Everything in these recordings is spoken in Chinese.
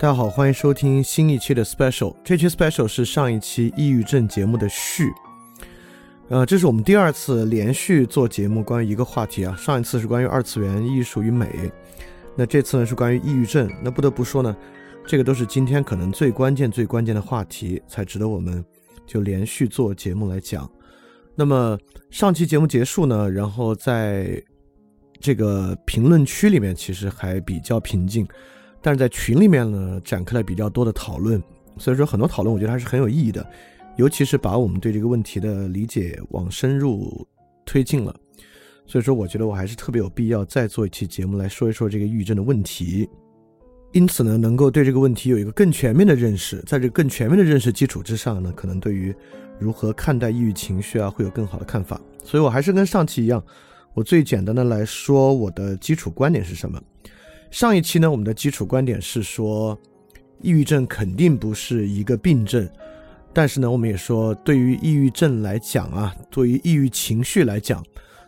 大家好，欢迎收听新一期的 Special。这期 Special 是上一期抑郁症节目的续。呃，这是我们第二次连续做节目，关于一个话题啊。上一次是关于二次元艺术与美，那这次呢是关于抑郁症。那不得不说呢，这个都是今天可能最关键、最关键的话题，才值得我们就连续做节目来讲。那么上期节目结束呢，然后在这个评论区里面，其实还比较平静。但是在群里面呢，展开了比较多的讨论，所以说很多讨论我觉得还是很有意义的，尤其是把我们对这个问题的理解往深入推进了。所以说，我觉得我还是特别有必要再做一期节目来说一说这个抑郁症的问题。因此呢，能够对这个问题有一个更全面的认识，在这个更全面的认识基础之上呢，可能对于如何看待抑郁情绪啊，会有更好的看法。所以我还是跟上期一样，我最简单的来说我的基础观点是什么。上一期呢，我们的基础观点是说，抑郁症肯定不是一个病症，但是呢，我们也说，对于抑郁症来讲啊，对于抑郁情绪来讲，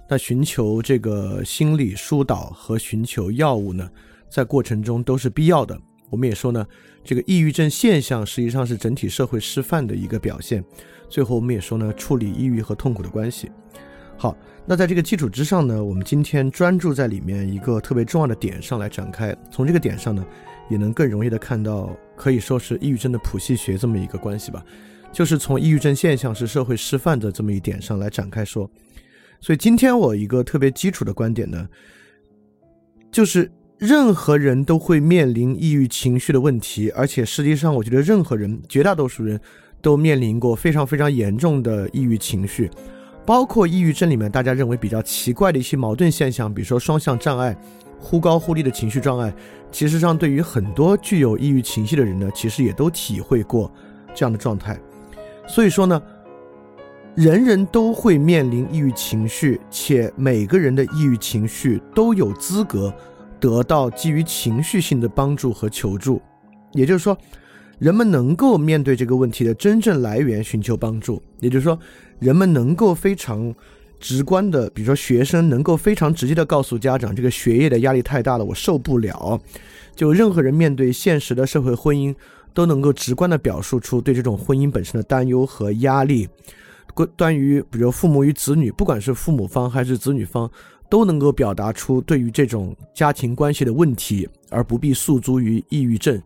那寻求这个心理疏导和寻求药物呢，在过程中都是必要的。我们也说呢，这个抑郁症现象实际上是整体社会示范的一个表现。最后，我们也说呢，处理抑郁和痛苦的关系。好。那在这个基础之上呢，我们今天专注在里面一个特别重要的点上来展开。从这个点上呢，也能更容易的看到，可以说是抑郁症的谱系学这么一个关系吧。就是从抑郁症现象是社会示范的这么一点上来展开说。所以今天我一个特别基础的观点呢，就是任何人都会面临抑郁情绪的问题，而且实际上我觉得任何人，绝大多数人都面临过非常非常严重的抑郁情绪。包括抑郁症里面大家认为比较奇怪的一些矛盾现象，比如说双向障碍、忽高忽低的情绪障碍，其实上对于很多具有抑郁情绪的人呢，其实也都体会过这样的状态。所以说呢，人人都会面临抑郁情绪，且每个人的抑郁情绪都有资格得到基于情绪性的帮助和求助。也就是说，人们能够面对这个问题的真正来源寻求帮助。也就是说。人们能够非常直观的，比如说学生能够非常直接的告诉家长，这个学业的压力太大了，我受不了。就任何人面对现实的社会婚姻，都能够直观的表述出对这种婚姻本身的担忧和压力。关关于比如父母与子女，不管是父母方还是子女方，都能够表达出对于这种家庭关系的问题，而不必诉诸于抑郁症。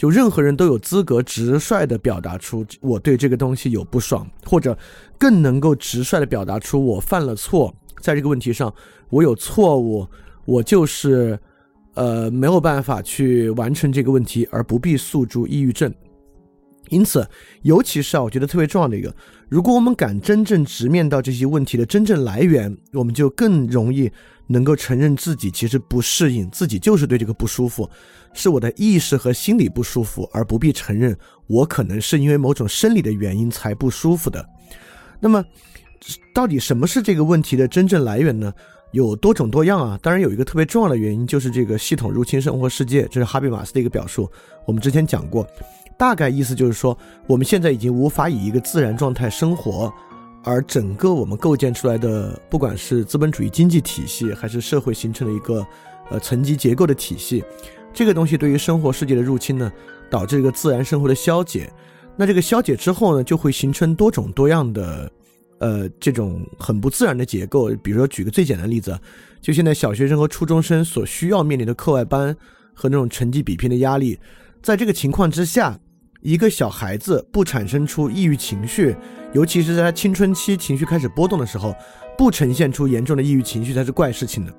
就任何人都有资格直率地表达出我对这个东西有不爽，或者更能够直率地表达出我犯了错，在这个问题上我有错误，我就是呃没有办法去完成这个问题，而不必诉诸抑郁症。因此，尤其是啊，我觉得特别重要的一个，如果我们敢真正直面到这些问题的真正来源，我们就更容易能够承认自己其实不适应，自己就是对这个不舒服。是我的意识和心理不舒服，而不必承认我可能是因为某种生理的原因才不舒服的。那么，到底什么是这个问题的真正来源呢？有多种多样啊。当然，有一个特别重要的原因，就是这个系统入侵生活世界，这是哈贝马斯的一个表述。我们之前讲过，大概意思就是说，我们现在已经无法以一个自然状态生活，而整个我们构建出来的，不管是资本主义经济体系，还是社会形成的一个呃层级结构的体系。这个东西对于生活世界的入侵呢，导致一个自然生活的消解。那这个消解之后呢，就会形成多种多样的，呃，这种很不自然的结构。比如说，举个最简单的例子，就现在小学生和初中生所需要面临的课外班和那种成绩比拼的压力，在这个情况之下，一个小孩子不产生出抑郁情绪，尤其是在他青春期情绪开始波动的时候，不呈现出严重的抑郁情绪才是怪事情的。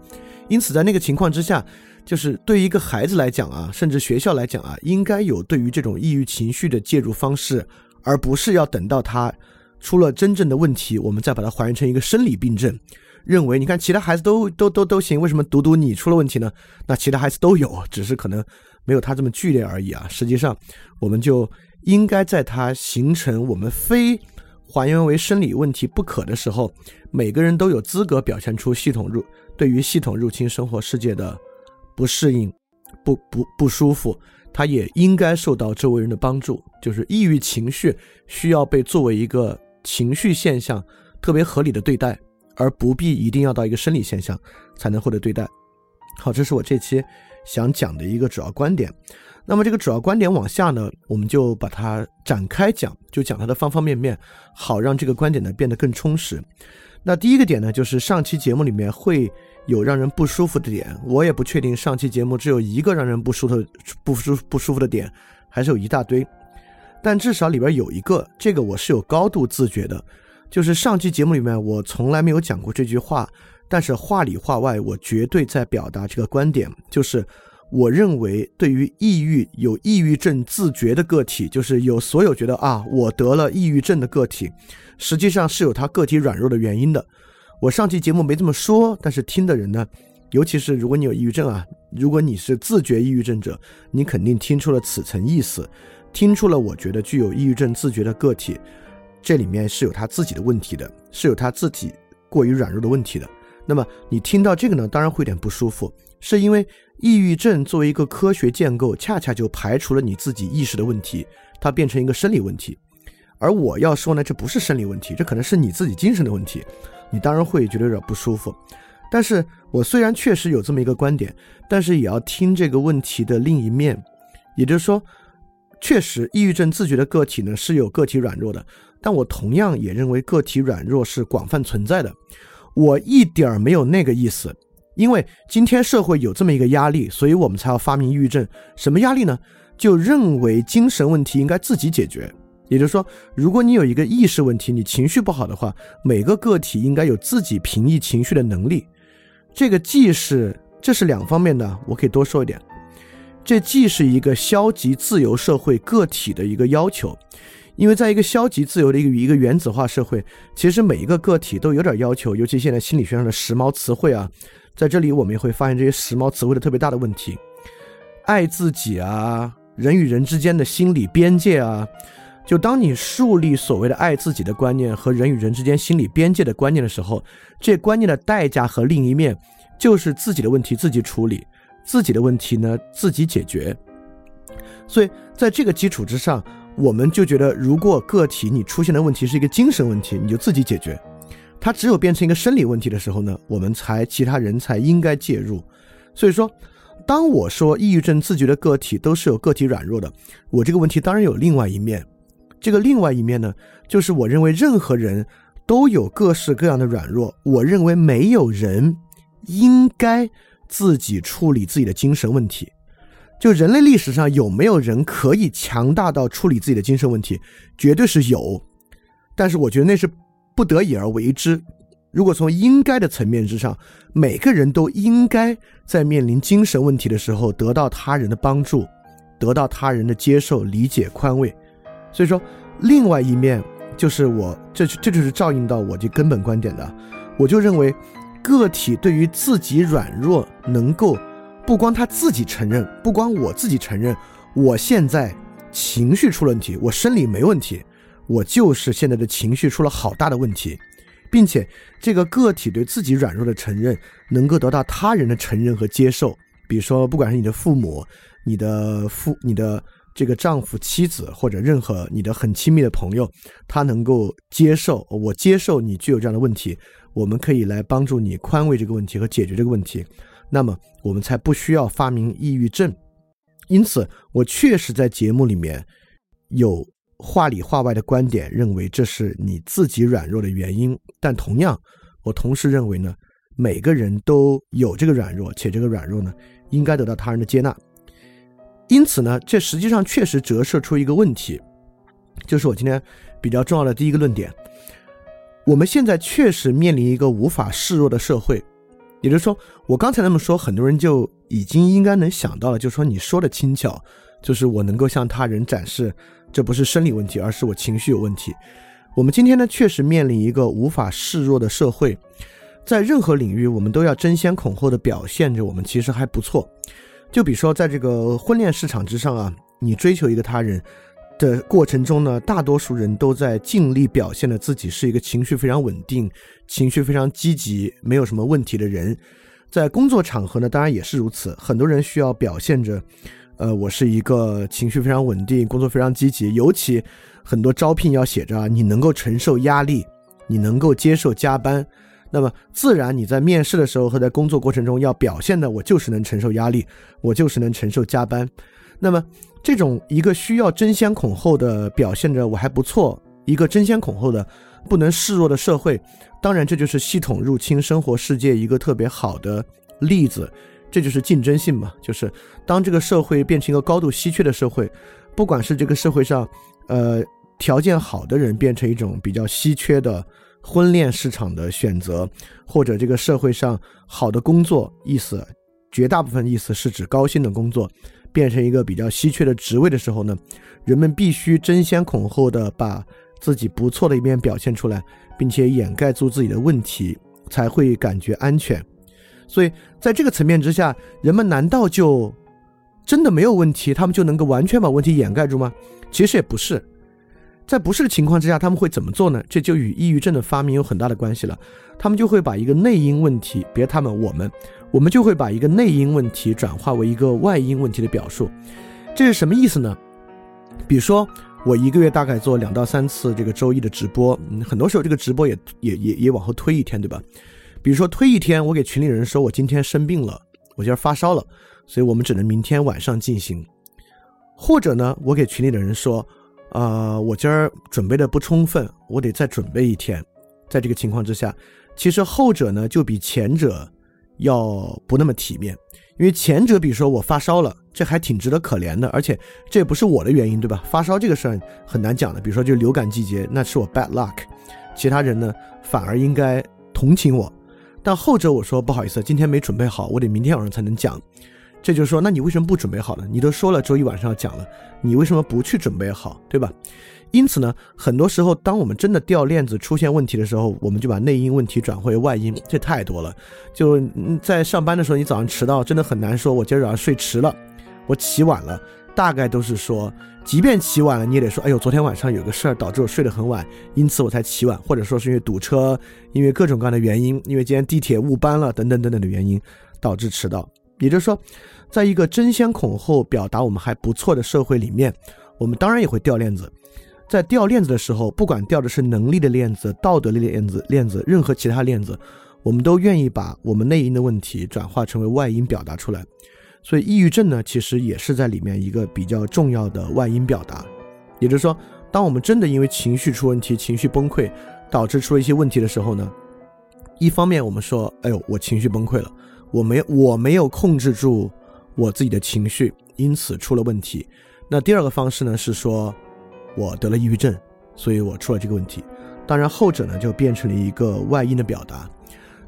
因此，在那个情况之下，就是对于一个孩子来讲啊，甚至学校来讲啊，应该有对于这种抑郁情绪的介入方式，而不是要等到他出了真正的问题，我们再把它还原成一个生理病症。认为你看其他孩子都都都都行，为什么独独你出了问题呢？那其他孩子都有，只是可能没有他这么剧烈而已啊。实际上，我们就应该在他形成我们非还原为生理问题不可的时候，每个人都有资格表现出系统入对于系统入侵生活世界的不适应、不不不舒服，他也应该受到周围人的帮助。就是抑郁情绪需要被作为一个情绪现象特别合理的对待。而不必一定要到一个生理现象才能获得对待。好，这是我这期想讲的一个主要观点。那么这个主要观点往下呢，我们就把它展开讲，就讲它的方方面面，好让这个观点呢变得更充实。那第一个点呢，就是上期节目里面会有让人不舒服的点，我也不确定上期节目只有一个让人不舒服、不舒不舒服的点，还是有一大堆。但至少里边有一个，这个我是有高度自觉的。就是上期节目里面，我从来没有讲过这句话，但是话里话外，我绝对在表达这个观点。就是我认为，对于抑郁有抑郁症自觉的个体，就是有所有觉得啊，我得了抑郁症的个体，实际上是有他个体软弱的原因的。我上期节目没这么说，但是听的人呢，尤其是如果你有抑郁症啊，如果你是自觉抑郁症者，你肯定听出了此层意思，听出了我觉得具有抑郁症自觉的个体。这里面是有他自己的问题的，是有他自己过于软弱的问题的。那么你听到这个呢，当然会有点不舒服，是因为抑郁症作为一个科学建构，恰恰就排除了你自己意识的问题，它变成一个生理问题。而我要说呢，这不是生理问题，这可能是你自己精神的问题，你当然会觉得有点不舒服。但是我虽然确实有这么一个观点，但是也要听这个问题的另一面，也就是说，确实抑郁症自觉的个体呢是有个体软弱的。但我同样也认为个体软弱是广泛存在的，我一点儿没有那个意思，因为今天社会有这么一个压力，所以我们才要发明抑郁症。什么压力呢？就认为精神问题应该自己解决。也就是说，如果你有一个意识问题，你情绪不好的话，每个个体应该有自己平抑情绪的能力。这个既是这是两方面的，我可以多说一点，这既是一个消极自由社会个体的一个要求。因为在一个消极自由的一个一个原子化社会，其实每一个个体都有点要求，尤其现在心理学上的时髦词汇啊，在这里我们也会发现这些时髦词汇的特别大的问题，爱自己啊，人与人之间的心理边界啊，就当你树立所谓的爱自己的观念和人与人之间心理边界的观念的时候，这观念的代价和另一面就是自己的问题自己处理，自己的问题呢自己解决，所以在这个基础之上。我们就觉得，如果个体你出现的问题是一个精神问题，你就自己解决。它只有变成一个生理问题的时候呢，我们才其他人才应该介入。所以说，当我说抑郁症自觉的个体都是有个体软弱的，我这个问题当然有另外一面。这个另外一面呢，就是我认为任何人都有各式各样的软弱。我认为没有人应该自己处理自己的精神问题。就人类历史上有没有人可以强大到处理自己的精神问题？绝对是有，但是我觉得那是不得已而为之。如果从应该的层面之上，每个人都应该在面临精神问题的时候得到他人的帮助，得到他人的接受、理解、宽慰。所以说，另外一面就是我这这就是照应到我这根本观点的。我就认为，个体对于自己软弱能够。不光他自己承认，不光我自己承认，我现在情绪出了问题，我生理没问题，我就是现在的情绪出了好大的问题，并且这个个体对自己软弱的承认，能够得到他人的承认和接受。比如说，不管是你的父母、你的父、你的这个丈夫、妻子，或者任何你的很亲密的朋友，他能够接受，我接受你具有这样的问题，我们可以来帮助你宽慰这个问题和解决这个问题。那么我们才不需要发明抑郁症，因此我确实在节目里面有话里话外的观点，认为这是你自己软弱的原因。但同样，我同时认为呢，每个人都有这个软弱，且这个软弱呢，应该得到他人的接纳。因此呢，这实际上确实折射出一个问题，就是我今天比较重要的第一个论点。我们现在确实面临一个无法示弱的社会，也就是说，我刚才那么说，很多人就已经应该能想到了，就是说你说的轻巧，就是我能够向他人展示，这不是生理问题，而是我情绪有问题。我们今天呢，确实面临一个无法示弱的社会，在任何领域，我们都要争先恐后的表现着我们其实还不错。就比如说，在这个婚恋市场之上啊，你追求一个他人。的过程中呢，大多数人都在尽力表现的自己是一个情绪非常稳定、情绪非常积极、没有什么问题的人。在工作场合呢，当然也是如此，很多人需要表现着，呃，我是一个情绪非常稳定、工作非常积极。尤其很多招聘要写着你能够承受压力，你能够接受加班，那么自然你在面试的时候和在工作过程中要表现的，我就是能承受压力，我就是能承受加班。那么。这种一个需要争先恐后的表现着我还不错，一个争先恐后的不能示弱的社会，当然这就是系统入侵生活世界一个特别好的例子，这就是竞争性嘛，就是当这个社会变成一个高度稀缺的社会，不管是这个社会上，呃条件好的人变成一种比较稀缺的婚恋市场的选择，或者这个社会上好的工作，意思绝大部分意思是指高薪的工作。变成一个比较稀缺的职位的时候呢，人们必须争先恐后的把自己不错的一面表现出来，并且掩盖住自己的问题，才会感觉安全。所以在这个层面之下，人们难道就真的没有问题？他们就能够完全把问题掩盖住吗？其实也不是。在不是的情况之下，他们会怎么做呢？这就与抑郁症的发明有很大的关系了。他们就会把一个内因问题，别他们，我们。我们就会把一个内因问题转化为一个外因问题的表述，这是什么意思呢？比如说，我一个月大概做两到三次这个周一的直播，嗯，很多时候这个直播也也也也往后推一天，对吧？比如说推一天，我给群里人说我今天生病了，我今儿发烧了，所以我们只能明天晚上进行。或者呢，我给群里的人说，啊，我今儿准备的不充分，我得再准备一天。在这个情况之下，其实后者呢就比前者。要不那么体面，因为前者，比如说我发烧了，这还挺值得可怜的，而且这也不是我的原因，对吧？发烧这个事儿很难讲的，比如说就流感季节，那是我 bad luck，其他人呢反而应该同情我。但后者我说不好意思，今天没准备好，我得明天晚上才能讲。这就是说，那你为什么不准备好呢？你都说了周一晚上要讲了，你为什么不去准备好，对吧？因此呢，很多时候，当我们真的掉链子出现问题的时候，我们就把内因问题转回外因，这太多了。就在上班的时候，你早上迟到，真的很难说。我今儿早上睡迟了，我起晚了，大概都是说，即便起晚了，你也得说，哎呦，昨天晚上有个事儿导致我睡得很晚，因此我才起晚，或者说是因为堵车，因为各种各样的原因，因为今天地铁误班了，等等等等的原因导致迟到。也就是说，在一个争先恐后表达我们还不错的社会里面，我们当然也会掉链子。在掉链子的时候，不管掉的是能力的链子、道德的链子、链子，任何其他链子，我们都愿意把我们内因的问题转化成为外因表达出来。所以，抑郁症呢，其实也是在里面一个比较重要的外因表达。也就是说，当我们真的因为情绪出问题、情绪崩溃，导致出了一些问题的时候呢，一方面我们说，哎呦，我情绪崩溃了，我没我没有控制住我自己的情绪，因此出了问题。那第二个方式呢，是说。我得了抑郁症，所以我出了这个问题。当然，后者呢就变成了一个外因的表达。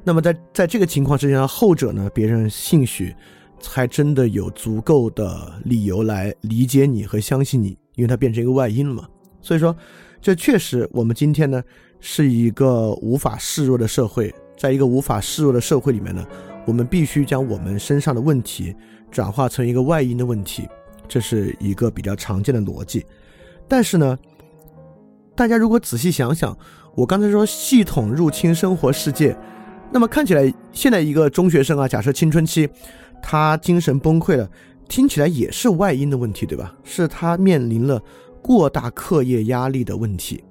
那么在在这个情况之下，后者呢，别人兴许才真的有足够的理由来理解你和相信你，因为它变成一个外因了嘛。所以说，这确实我们今天呢是一个无法示弱的社会，在一个无法示弱的社会里面呢，我们必须将我们身上的问题转化成一个外因的问题，这是一个比较常见的逻辑。但是呢，大家如果仔细想想，我刚才说系统入侵生活世界，那么看起来现在一个中学生啊，假设青春期，他精神崩溃了，听起来也是外因的问题，对吧？是他面临了过大课业压力的问题，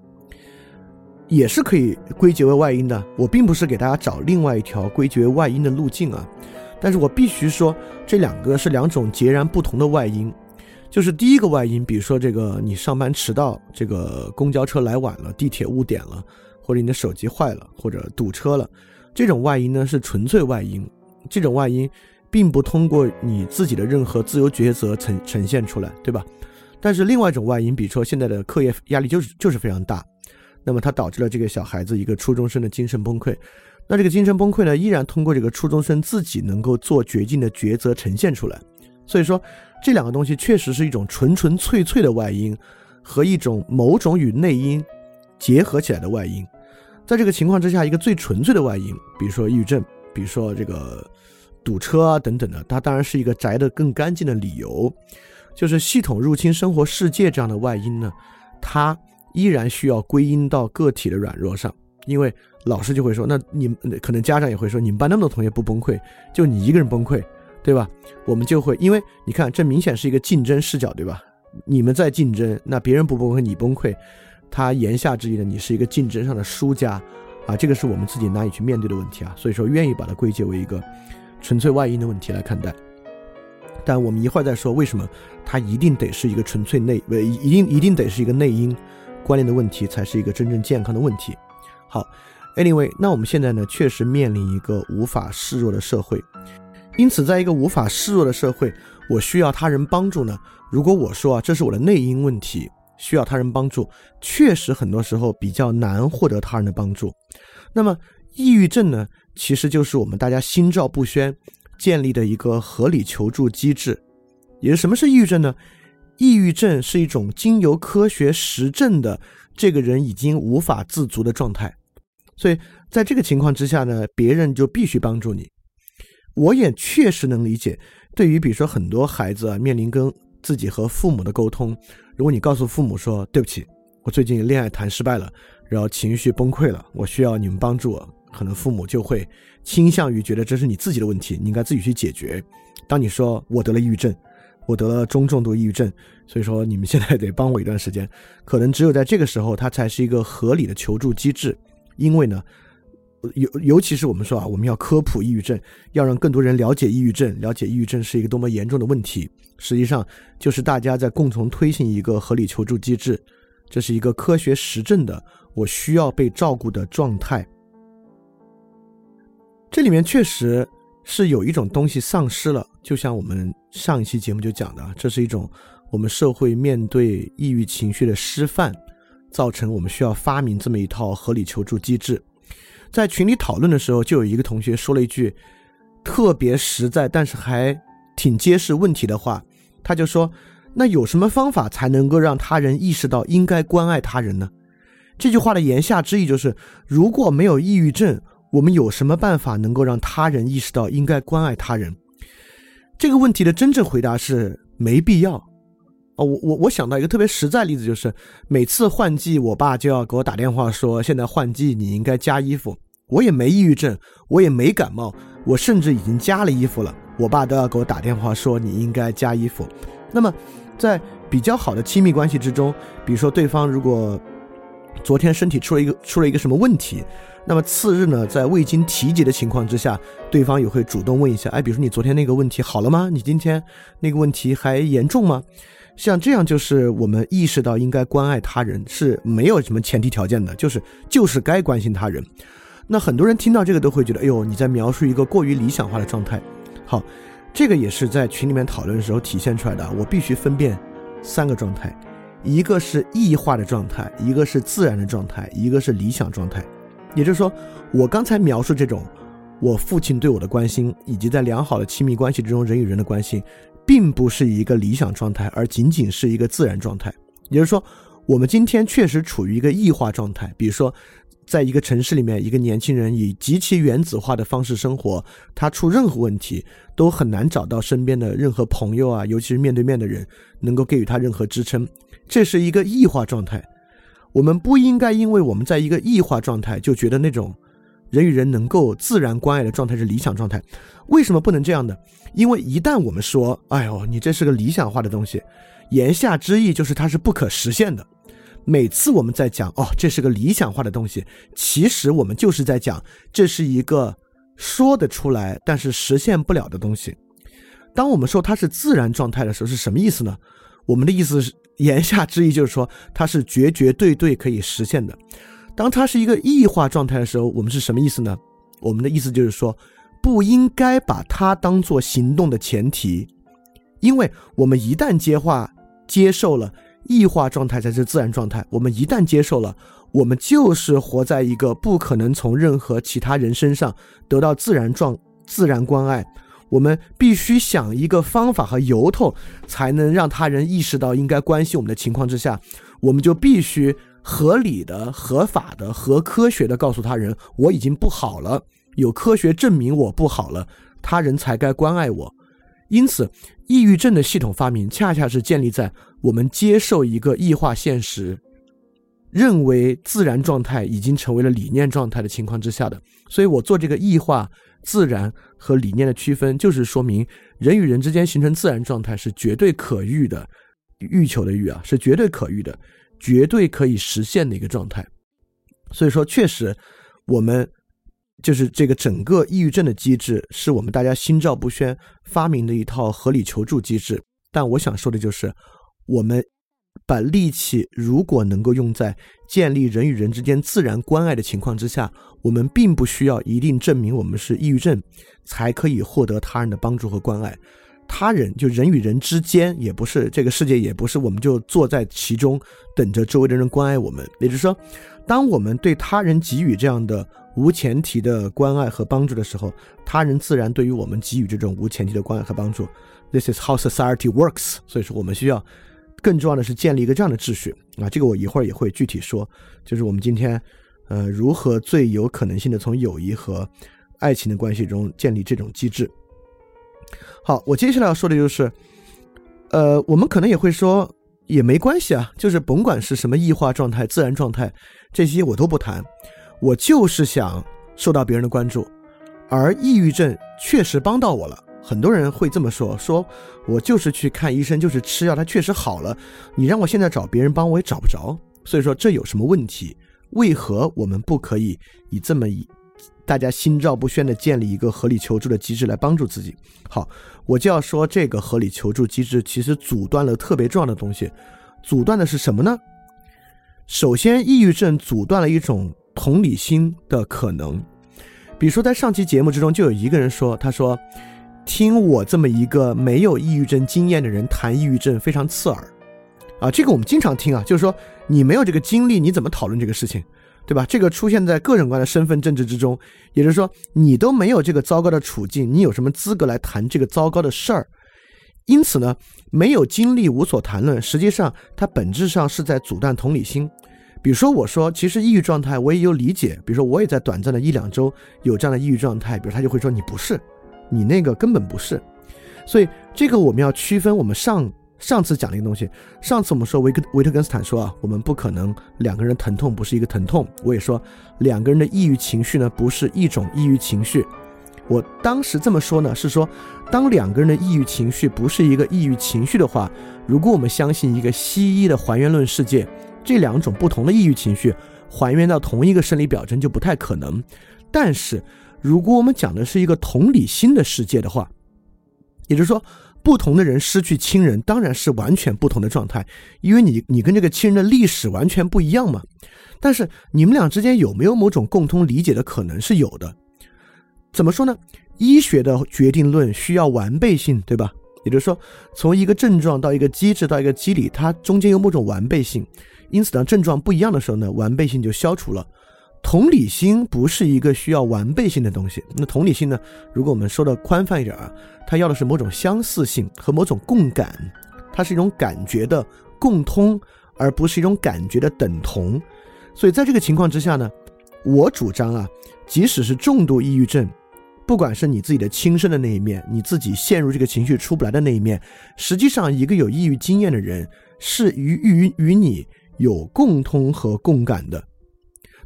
也是可以归结为外因的。我并不是给大家找另外一条归结为外因的路径啊，但是我必须说，这两个是两种截然不同的外因。就是第一个外因，比如说这个你上班迟到，这个公交车来晚了，地铁误点了，或者你的手机坏了，或者堵车了，这种外因呢是纯粹外因。这种外因并不通过你自己的任何自由抉择呈呈现出来，对吧？但是另外一种外因，比如说现在的课业压力就是就是非常大，那么它导致了这个小孩子一个初中生的精神崩溃。那这个精神崩溃呢，依然通过这个初中生自己能够做决定的抉择呈现出来。所以说，这两个东西确实是一种纯纯粹粹的外因，和一种某种与内因结合起来的外因。在这个情况之下，一个最纯粹的外因，比如说抑郁症，比如说这个堵车啊等等的，它当然是一个宅的更干净的理由。就是系统入侵生活世界这样的外因呢，它依然需要归因到个体的软弱上，因为老师就会说，那你可能家长也会说，你们班那么多同学不崩溃，就你一个人崩溃。对吧？我们就会，因为你看，这明显是一个竞争视角，对吧？你们在竞争，那别人不崩溃，你崩溃，他言下之意呢，你是一个竞争上的输家，啊，这个是我们自己难以去面对的问题啊。所以说，愿意把它归结为一个纯粹外因的问题来看待。但我们一会儿再说，为什么它一定得是一个纯粹内，呃，一定一定得是一个内因关联的问题，才是一个真正健康的问题。好，Anyway，那我们现在呢，确实面临一个无法示弱的社会。因此，在一个无法示弱的社会，我需要他人帮助呢？如果我说啊，这是我的内因问题，需要他人帮助，确实很多时候比较难获得他人的帮助。那么，抑郁症呢，其实就是我们大家心照不宣建立的一个合理求助机制。也是什么是抑郁症呢？抑郁症是一种经由科学实证的，这个人已经无法自足的状态。所以，在这个情况之下呢，别人就必须帮助你。我也确实能理解，对于比如说很多孩子啊，面临跟自己和父母的沟通，如果你告诉父母说对不起，我最近恋爱谈失败了，然后情绪崩溃了，我需要你们帮助我，可能父母就会倾向于觉得这是你自己的问题，你应该自己去解决。当你说我得了抑郁症，我得了中重度抑郁症，所以说你们现在得帮我一段时间，可能只有在这个时候，它才是一个合理的求助机制，因为呢。尤尤其是我们说啊，我们要科普抑郁症，要让更多人了解抑郁症，了解抑郁症是一个多么严重的问题。实际上，就是大家在共同推行一个合理求助机制，这是一个科学实证的我需要被照顾的状态。这里面确实是有一种东西丧失了，就像我们上一期节目就讲的，这是一种我们社会面对抑郁情绪的失范，造成我们需要发明这么一套合理求助机制。在群里讨论的时候，就有一个同学说了一句特别实在，但是还挺揭示问题的话。他就说：“那有什么方法才能够让他人意识到应该关爱他人呢？”这句话的言下之意就是：如果没有抑郁症，我们有什么办法能够让他人意识到应该关爱他人？这个问题的真正回答是没必要。哦，我我我想到一个特别实在例子，就是每次换季，我爸就要给我打电话说：“现在换季，你应该加衣服。”我也没抑郁症，我也没感冒，我甚至已经加了衣服了。我爸都要给我打电话说你应该加衣服。那么，在比较好的亲密关系之中，比如说对方如果昨天身体出了一个出了一个什么问题，那么次日呢，在未经提及的情况之下，对方也会主动问一下，哎，比如说你昨天那个问题好了吗？你今天那个问题还严重吗？像这样就是我们意识到应该关爱他人是没有什么前提条件的，就是就是该关心他人。那很多人听到这个都会觉得，哎呦，你在描述一个过于理想化的状态。好，这个也是在群里面讨论的时候体现出来的。我必须分辨三个状态，一个是异化的状态，一个是自然的状态，一个是理想状态。也就是说，我刚才描述这种我父亲对我的关心，以及在良好的亲密关系之中人与人的关系，并不是一个理想状态，而仅仅是一个自然状态。也就是说，我们今天确实处于一个异化状态，比如说。在一个城市里面，一个年轻人以极其原子化的方式生活，他出任何问题都很难找到身边的任何朋友啊，尤其是面对面的人能够给予他任何支撑。这是一个异化状态。我们不应该因为我们在一个异化状态，就觉得那种人与人能够自然关爱的状态是理想状态。为什么不能这样呢？因为一旦我们说“哎呦，你这是个理想化的东西”，言下之意就是它是不可实现的。每次我们在讲哦，这是个理想化的东西，其实我们就是在讲这是一个说得出来但是实现不了的东西。当我们说它是自然状态的时候，是什么意思呢？我们的意思是言下之意就是说它是绝绝对对可以实现的。当它是一个异化状态的时候，我们是什么意思呢？我们的意思就是说不应该把它当做行动的前提，因为我们一旦接化接受了异化状态才是自然状态，我们一旦接受了，我们就是活在一个不可能从任何其他人身上得到自然状自然关爱。我们必须想一个方法和由头，才能让他人意识到应该关心我们的情况之下，我们就必须合理的、合法的、和科学的告诉他人，我已经不好了，有科学证明我不好了，他人才该关爱我。因此，抑郁症的系统发明，恰恰是建立在我们接受一个异化现实，认为自然状态已经成为了理念状态的情况之下的。所以我做这个异化。自然和理念的区分，就是说明人与人之间形成自然状态是绝对可遇的，欲求的欲啊，是绝对可遇的，绝对可以实现的一个状态。所以说，确实，我们就是这个整个抑郁症的机制，是我们大家心照不宣发明的一套合理求助机制。但我想说的就是，我们。把力气如果能够用在建立人与人之间自然关爱的情况之下，我们并不需要一定证明我们是抑郁症，才可以获得他人的帮助和关爱。他人就人与人之间，也不是这个世界，也不是我们就坐在其中等着周围的人关爱我们。也就是说，当我们对他人给予这样的无前提的关爱和帮助的时候，他人自然对于我们给予这种无前提的关爱和帮助。This is how society works。所以说，我们需要。更重要的是建立一个这样的秩序啊，这个我一会儿也会具体说，就是我们今天，呃，如何最有可能性的从友谊和爱情的关系中建立这种机制。好，我接下来要说的就是，呃，我们可能也会说也没关系啊，就是甭管是什么异化状态、自然状态，这些我都不谈，我就是想受到别人的关注，而抑郁症确实帮到我了。很多人会这么说：“说我就是去看医生，就是吃药，他确实好了。你让我现在找别人帮我也找不着。所以说这有什么问题？为何我们不可以以这么以大家心照不宣的建立一个合理求助的机制来帮助自己？好，我就要说这个合理求助机制其实阻断了特别重要的东西。阻断的是什么呢？首先，抑郁症阻断了一种同理心的可能。比如说，在上期节目之中，就有一个人说，他说。听我这么一个没有抑郁症经验的人谈抑郁症非常刺耳，啊，这个我们经常听啊，就是说你没有这个经历，你怎么讨论这个事情，对吧？这个出现在各种各样的身份政治之中，也就是说你都没有这个糟糕的处境，你有什么资格来谈这个糟糕的事儿？因此呢，没有经历无所谈论，实际上它本质上是在阻断同理心。比如说我说，其实抑郁状态我也有理解，比如说我也在短暂的一两周有这样的抑郁状态，比如他就会说你不是。你那个根本不是，所以这个我们要区分。我们上上次讲的一个东西，上次我们说维克维特根斯坦说啊，我们不可能两个人疼痛不是一个疼痛。我也说两个人的抑郁情绪呢不是一种抑郁情绪。我当时这么说呢，是说当两个人的抑郁情绪不是一个抑郁情绪的话，如果我们相信一个西医的还原论世界，这两种不同的抑郁情绪还原到同一个生理表征就不太可能。但是。如果我们讲的是一个同理心的世界的话，也就是说，不同的人失去亲人当然是完全不同的状态，因为你你跟这个亲人的历史完全不一样嘛。但是你们俩之间有没有某种共通理解的可能是有的？怎么说呢？医学的决定论需要完备性，对吧？也就是说，从一个症状到一个机制到一个机理，它中间有某种完备性。因此，当症状不一样的时候呢，完备性就消除了。同理心不是一个需要完备性的东西。那同理心呢？如果我们说的宽泛一点啊，它要的是某种相似性和某种共感，它是一种感觉的共通，而不是一种感觉的等同。所以在这个情况之下呢，我主张啊，即使是重度抑郁症，不管是你自己的亲身的那一面，你自己陷入这个情绪出不来的那一面，实际上一个有抑郁经验的人是与与与你有共通和共感的。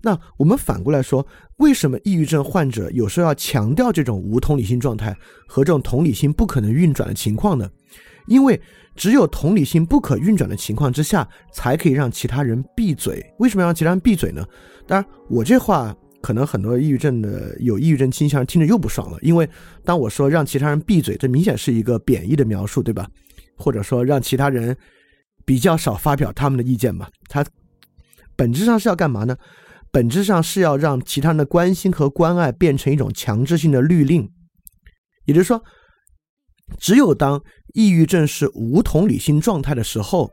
那我们反过来说，为什么抑郁症患者有时候要强调这种无同理心状态和这种同理心不可能运转的情况呢？因为只有同理心不可运转的情况之下，才可以让其他人闭嘴。为什么要让其他人闭嘴呢？当然，我这话可能很多抑郁症的有抑郁症倾向听着又不爽了，因为当我说让其他人闭嘴，这明显是一个贬义的描述，对吧？或者说让其他人比较少发表他们的意见嘛？他本质上是要干嘛呢？本质上是要让其他人的关心和关爱变成一种强制性的律令，也就是说，只有当抑郁症是无同理心状态的时候，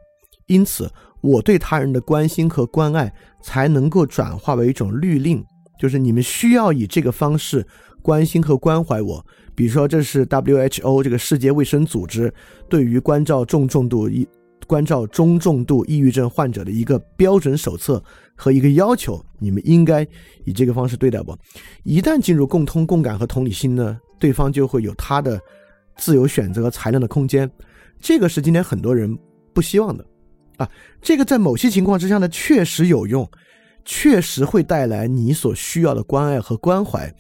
因此我对他人的关心和关爱才能够转化为一种律令，就是你们需要以这个方式关心和关怀我。比如说，这是 WHO 这个世界卫生组织对于关照重重度抑、关照中重度抑郁症患者的一个标准手册和一个要求，你们应该以这个方式对待我。一旦进入共通、共感和同理心呢，对方就会有他的自由选择和裁量的空间。这个是今天很多人不希望的啊。这个在某些情况之下呢，确实有用，确实会带来你所需要的关爱和关怀。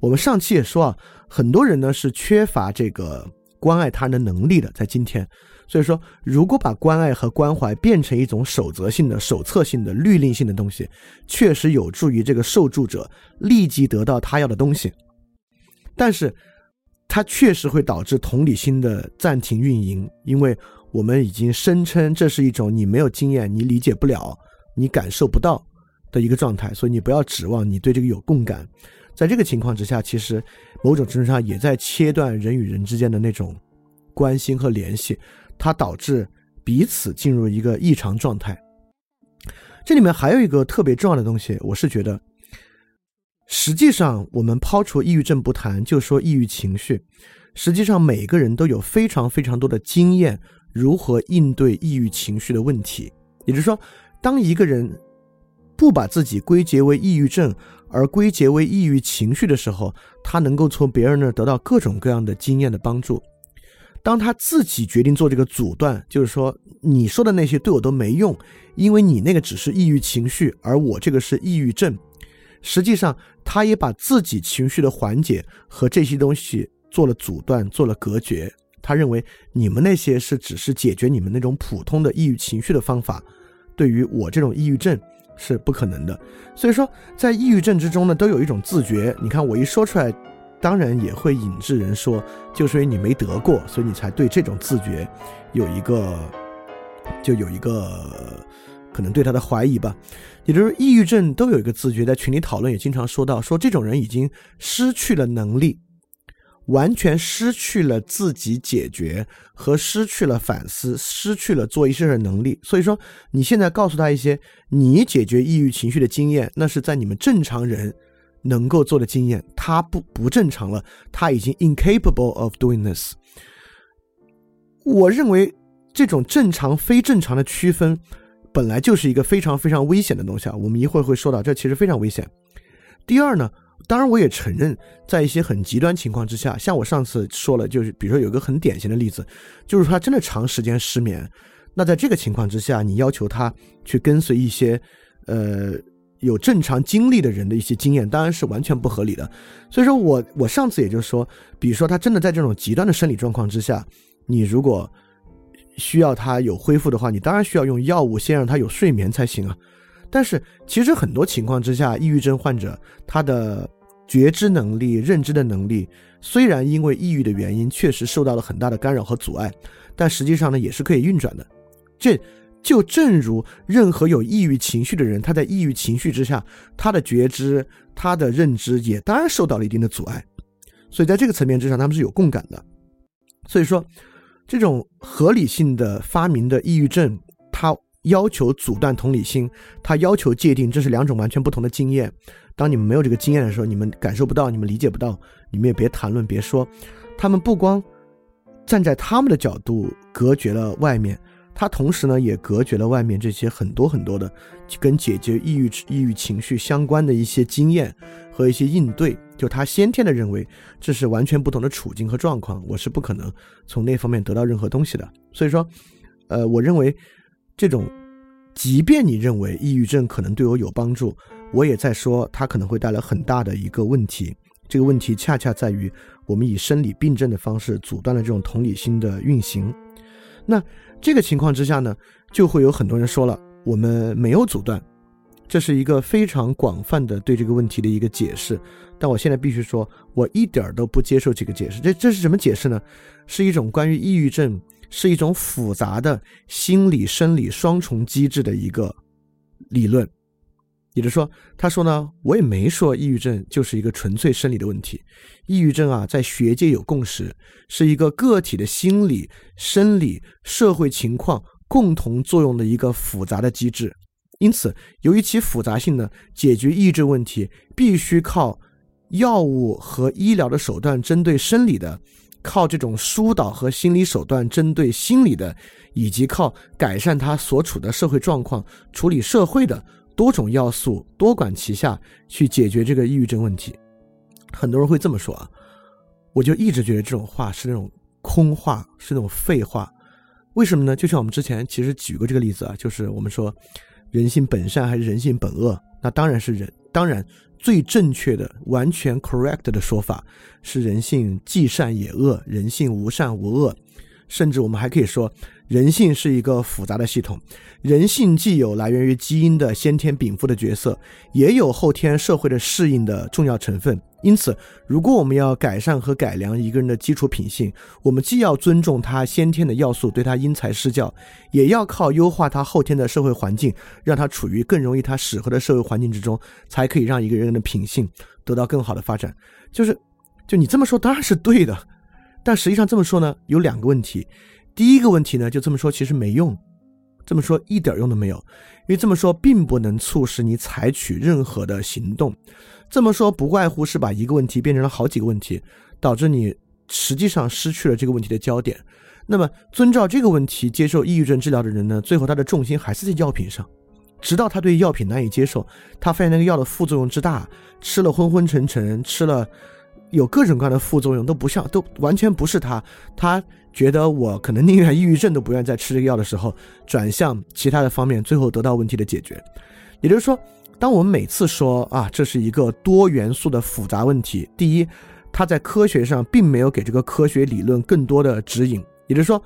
我们上期也说啊。很多人呢是缺乏这个关爱他人的能力的，在今天，所以说，如果把关爱和关怀变成一种守则性的、手册性的、律令性的东西，确实有助于这个受助者立即得到他要的东西。但是，它确实会导致同理心的暂停运营，因为我们已经声称这是一种你没有经验、你理解不了、你感受不到的一个状态，所以你不要指望你对这个有共感。在这个情况之下，其实某种程度上也在切断人与人之间的那种关心和联系，它导致彼此进入一个异常状态。这里面还有一个特别重要的东西，我是觉得，实际上我们抛除抑郁症不谈，就说抑郁情绪，实际上每个人都有非常非常多的经验，如何应对抑郁情绪的问题。也就是说，当一个人不把自己归结为抑郁症，而归结为抑郁情绪的时候，他能够从别人那儿得到各种各样的经验的帮助。当他自己决定做这个阻断，就是说你说的那些对我都没用，因为你那个只是抑郁情绪，而我这个是抑郁症。实际上，他也把自己情绪的缓解和这些东西做了阻断，做了隔绝。他认为你们那些是只是解决你们那种普通的抑郁情绪的方法，对于我这种抑郁症。是不可能的，所以说在抑郁症之中呢，都有一种自觉。你看我一说出来，当然也会引致人说，就是因为你没得过，所以你才对这种自觉有一个，就有一个可能对他的怀疑吧。也就是抑郁症都有一个自觉，在群里讨论也经常说到，说这种人已经失去了能力。完全失去了自己解决和失去了反思，失去了做一些事的能力。所以说，你现在告诉他一些你解决抑郁情绪的经验，那是在你们正常人能够做的经验。他不不正常了，他已经 incapable of doing this。我认为这种正常非正常的区分本来就是一个非常非常危险的东西啊。我们一会儿会说到，这其实非常危险。第二呢？当然，我也承认，在一些很极端情况之下，像我上次说了，就是比如说有个很典型的例子，就是他真的长时间失眠，那在这个情况之下，你要求他去跟随一些，呃，有正常经历的人的一些经验，当然是完全不合理的。所以说我我上次也就是说，比如说他真的在这种极端的生理状况之下，你如果需要他有恢复的话，你当然需要用药物先让他有睡眠才行啊。但是，其实很多情况之下，抑郁症患者他的觉知能力、认知的能力，虽然因为抑郁的原因确实受到了很大的干扰和阻碍，但实际上呢，也是可以运转的。这就正如任何有抑郁情绪的人，他在抑郁情绪之下，他的觉知、他的认知也当然受到了一定的阻碍。所以，在这个层面之上，他们是有共感的。所以说，这种合理性的发明的抑郁症，它。要求阻断同理心，他要求界定，这是两种完全不同的经验。当你们没有这个经验的时候，你们感受不到，你们理解不到，你们也别谈论，别说。他们不光站在他们的角度隔绝了外面，他同时呢也隔绝了外面这些很多很多的跟解决抑郁抑郁情绪相关的一些经验和一些应对。就他先天的认为这是完全不同的处境和状况，我是不可能从那方面得到任何东西的。所以说，呃，我认为。这种，即便你认为抑郁症可能对我有帮助，我也在说它可能会带来很大的一个问题。这个问题恰恰在于我们以生理病症的方式阻断了这种同理心的运行。那这个情况之下呢，就会有很多人说了，我们没有阻断，这是一个非常广泛的对这个问题的一个解释。但我现在必须说，我一点都不接受这个解释。这这是什么解释呢？是一种关于抑郁症。是一种复杂的心理生理双重机制的一个理论，也就是说，他说呢，我也没说抑郁症就是一个纯粹生理的问题。抑郁症啊，在学界有共识，是一个个体的心理、生理、社会情况共同作用的一个复杂的机制。因此，由于其复杂性呢，解决抑郁症问题必须靠药物和医疗的手段针对生理的，靠这种疏导和心理手段针对心理的，以及靠改善他所处的社会状况、处理社会的。多种要素多管齐下去解决这个抑郁症问题，很多人会这么说啊，我就一直觉得这种话是那种空话，是那种废话。为什么呢？就像我们之前其实举过这个例子啊，就是我们说人性本善还是人性本恶？那当然是人，当然最正确的、完全 correct 的说法是人性既善也恶，人性无善无恶，甚至我们还可以说。人性是一个复杂的系统，人性既有来源于基因的先天禀赋的角色，也有后天社会的适应的重要成分。因此，如果我们要改善和改良一个人的基础品性，我们既要尊重他先天的要素，对他因材施教，也要靠优化他后天的社会环境，让他处于更容易他适合的社会环境之中，才可以让一个人的品性得到更好的发展。就是，就你这么说当然是对的，但实际上这么说呢，有两个问题。第一个问题呢，就这么说其实没用，这么说一点用都没有，因为这么说并不能促使你采取任何的行动。这么说不外乎是把一个问题变成了好几个问题，导致你实际上失去了这个问题的焦点。那么遵照这个问题接受抑郁症治疗的人呢，最后他的重心还是在药品上，直到他对药品难以接受，他发现那个药的副作用之大，吃了昏昏沉沉，吃了有各种各样的副作用，都不像，都完全不是他，他。觉得我可能宁愿抑郁症都不愿再吃这个药的时候，转向其他的方面，最后得到问题的解决。也就是说，当我们每次说啊，这是一个多元素的复杂问题，第一，它在科学上并没有给这个科学理论更多的指引。也就是说，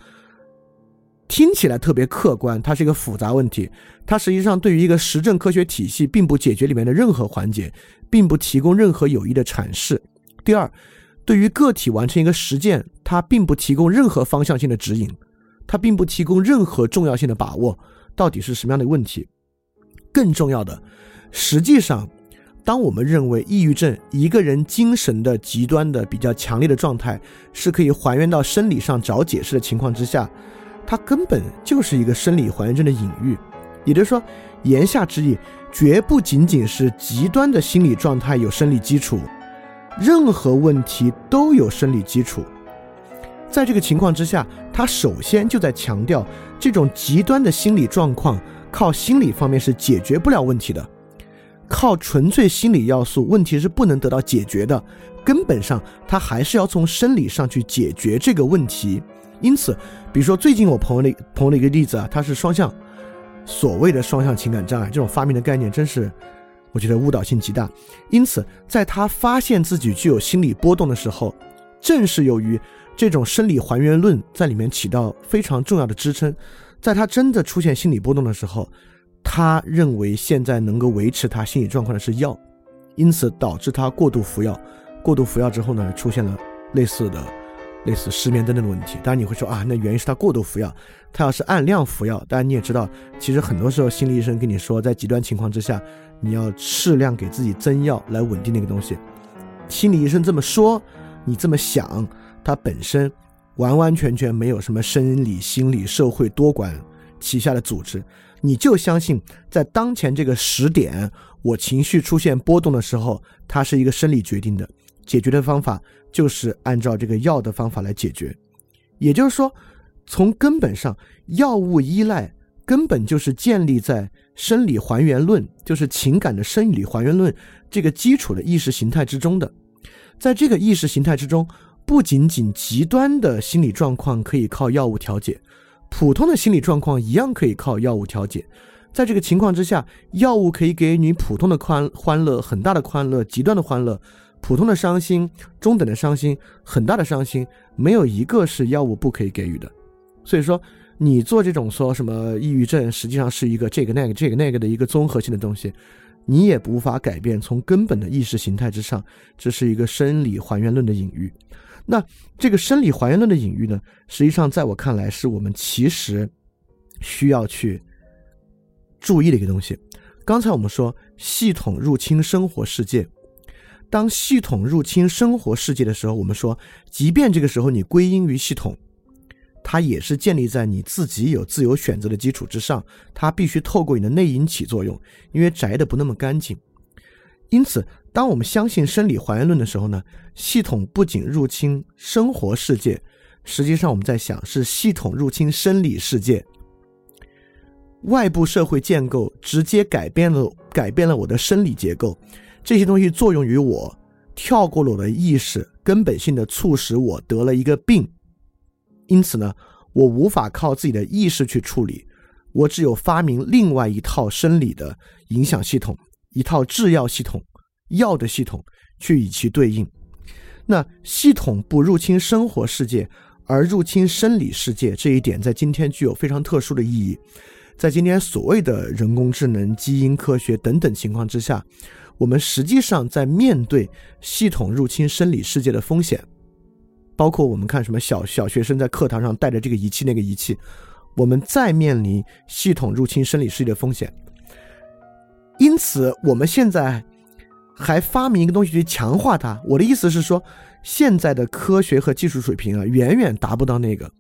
听起来特别客观，它是一个复杂问题，它实际上对于一个实证科学体系并不解决里面的任何环节，并不提供任何有益的阐释。第二。对于个体完成一个实践，它并不提供任何方向性的指引，它并不提供任何重要性的把握，到底是什么样的问题？更重要的，实际上，当我们认为抑郁症一个人精神的极端的比较强烈的状态是可以还原到生理上找解释的情况之下，它根本就是一个生理还原症的隐喻。也就是说，言下之意，绝不仅仅是极端的心理状态有生理基础。任何问题都有生理基础，在这个情况之下，他首先就在强调，这种极端的心理状况靠心理方面是解决不了问题的，靠纯粹心理要素，问题是不能得到解决的。根本上，他还是要从生理上去解决这个问题。因此，比如说最近我朋友的朋友的一个例子啊，他是双向，所谓的双向情感障碍这种发明的概念，真是。我觉得误导性极大，因此，在他发现自己具有心理波动的时候，正是由于这种生理还原论在里面起到非常重要的支撑。在他真的出现心理波动的时候，他认为现在能够维持他心理状况的是药，因此导致他过度服药。过度服药之后呢，出现了类似的。类似失眠等等的问题，当然你会说啊，那原因是他过度服药。他要是按量服药，当然你也知道，其实很多时候心理医生跟你说，在极端情况之下，你要适量给自己增药来稳定那个东西。心理医生这么说，你这么想，他本身完完全全没有什么生理、心理、社会多管齐下的组织，你就相信在当前这个时点，我情绪出现波动的时候，它是一个生理决定的。解决的方法就是按照这个药的方法来解决，也就是说，从根本上，药物依赖根本就是建立在生理还原论，就是情感的生理还原论这个基础的意识形态之中的。在这个意识形态之中，不仅仅极端的心理状况可以靠药物调节，普通的心理状况一样可以靠药物调节。在这个情况之下，药物可以给你普通的欢欢乐、很大的欢乐、极端的欢乐。普通的伤心、中等的伤心、很大的伤心，没有一个是药物不可以给予的。所以说，你做这种说什么抑郁症，实际上是一个这个那个这个那个的一个综合性的东西，你也无法改变从根本的意识形态之上，这是一个生理还原论的隐喻。那这个生理还原论的隐喻呢，实际上在我看来，是我们其实需要去注意的一个东西。刚才我们说系统入侵生活世界，当系统入侵生活世界的时候，我们说，即便这个时候你归因于系统，它也是建立在你自己有自由选择的基础之上，它必须透过你的内因起作用，因为宅的不那么干净。因此，当我们相信生理还原论的时候呢，系统不仅入侵生活世界，实际上我们在想是系统入侵生理世界。外部社会建构直接改变了改变了我的生理结构，这些东西作用于我，跳过了我的意识，根本性的促使我得了一个病。因此呢，我无法靠自己的意识去处理，我只有发明另外一套生理的影响系统，一套制药系统，药的系统去与其对应。那系统不入侵生活世界，而入侵生理世界，这一点在今天具有非常特殊的意义。在今天所谓的人工智能、基因科学等等情况之下，我们实际上在面对系统入侵生理世界的风险，包括我们看什么小小学生在课堂上带着这个仪器那个仪器，我们在面临系统入侵生理世界的风险。因此，我们现在还发明一个东西去强化它。我的意思是说，现在的科学和技术水平啊，远远达不到那个，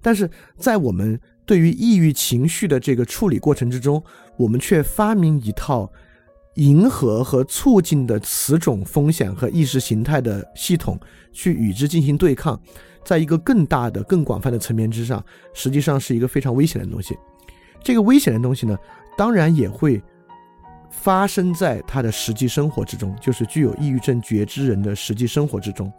但是在我们。对于抑郁情绪的这个处理过程之中，我们却发明一套迎合和促进的此种风险和意识形态的系统，去与之进行对抗，在一个更大的、更广泛的层面之上，实际上是一个非常危险的东西。这个危险的东西呢，当然也会发生在他的实际生活之中，就是具有抑郁症觉知人的实际生活之中。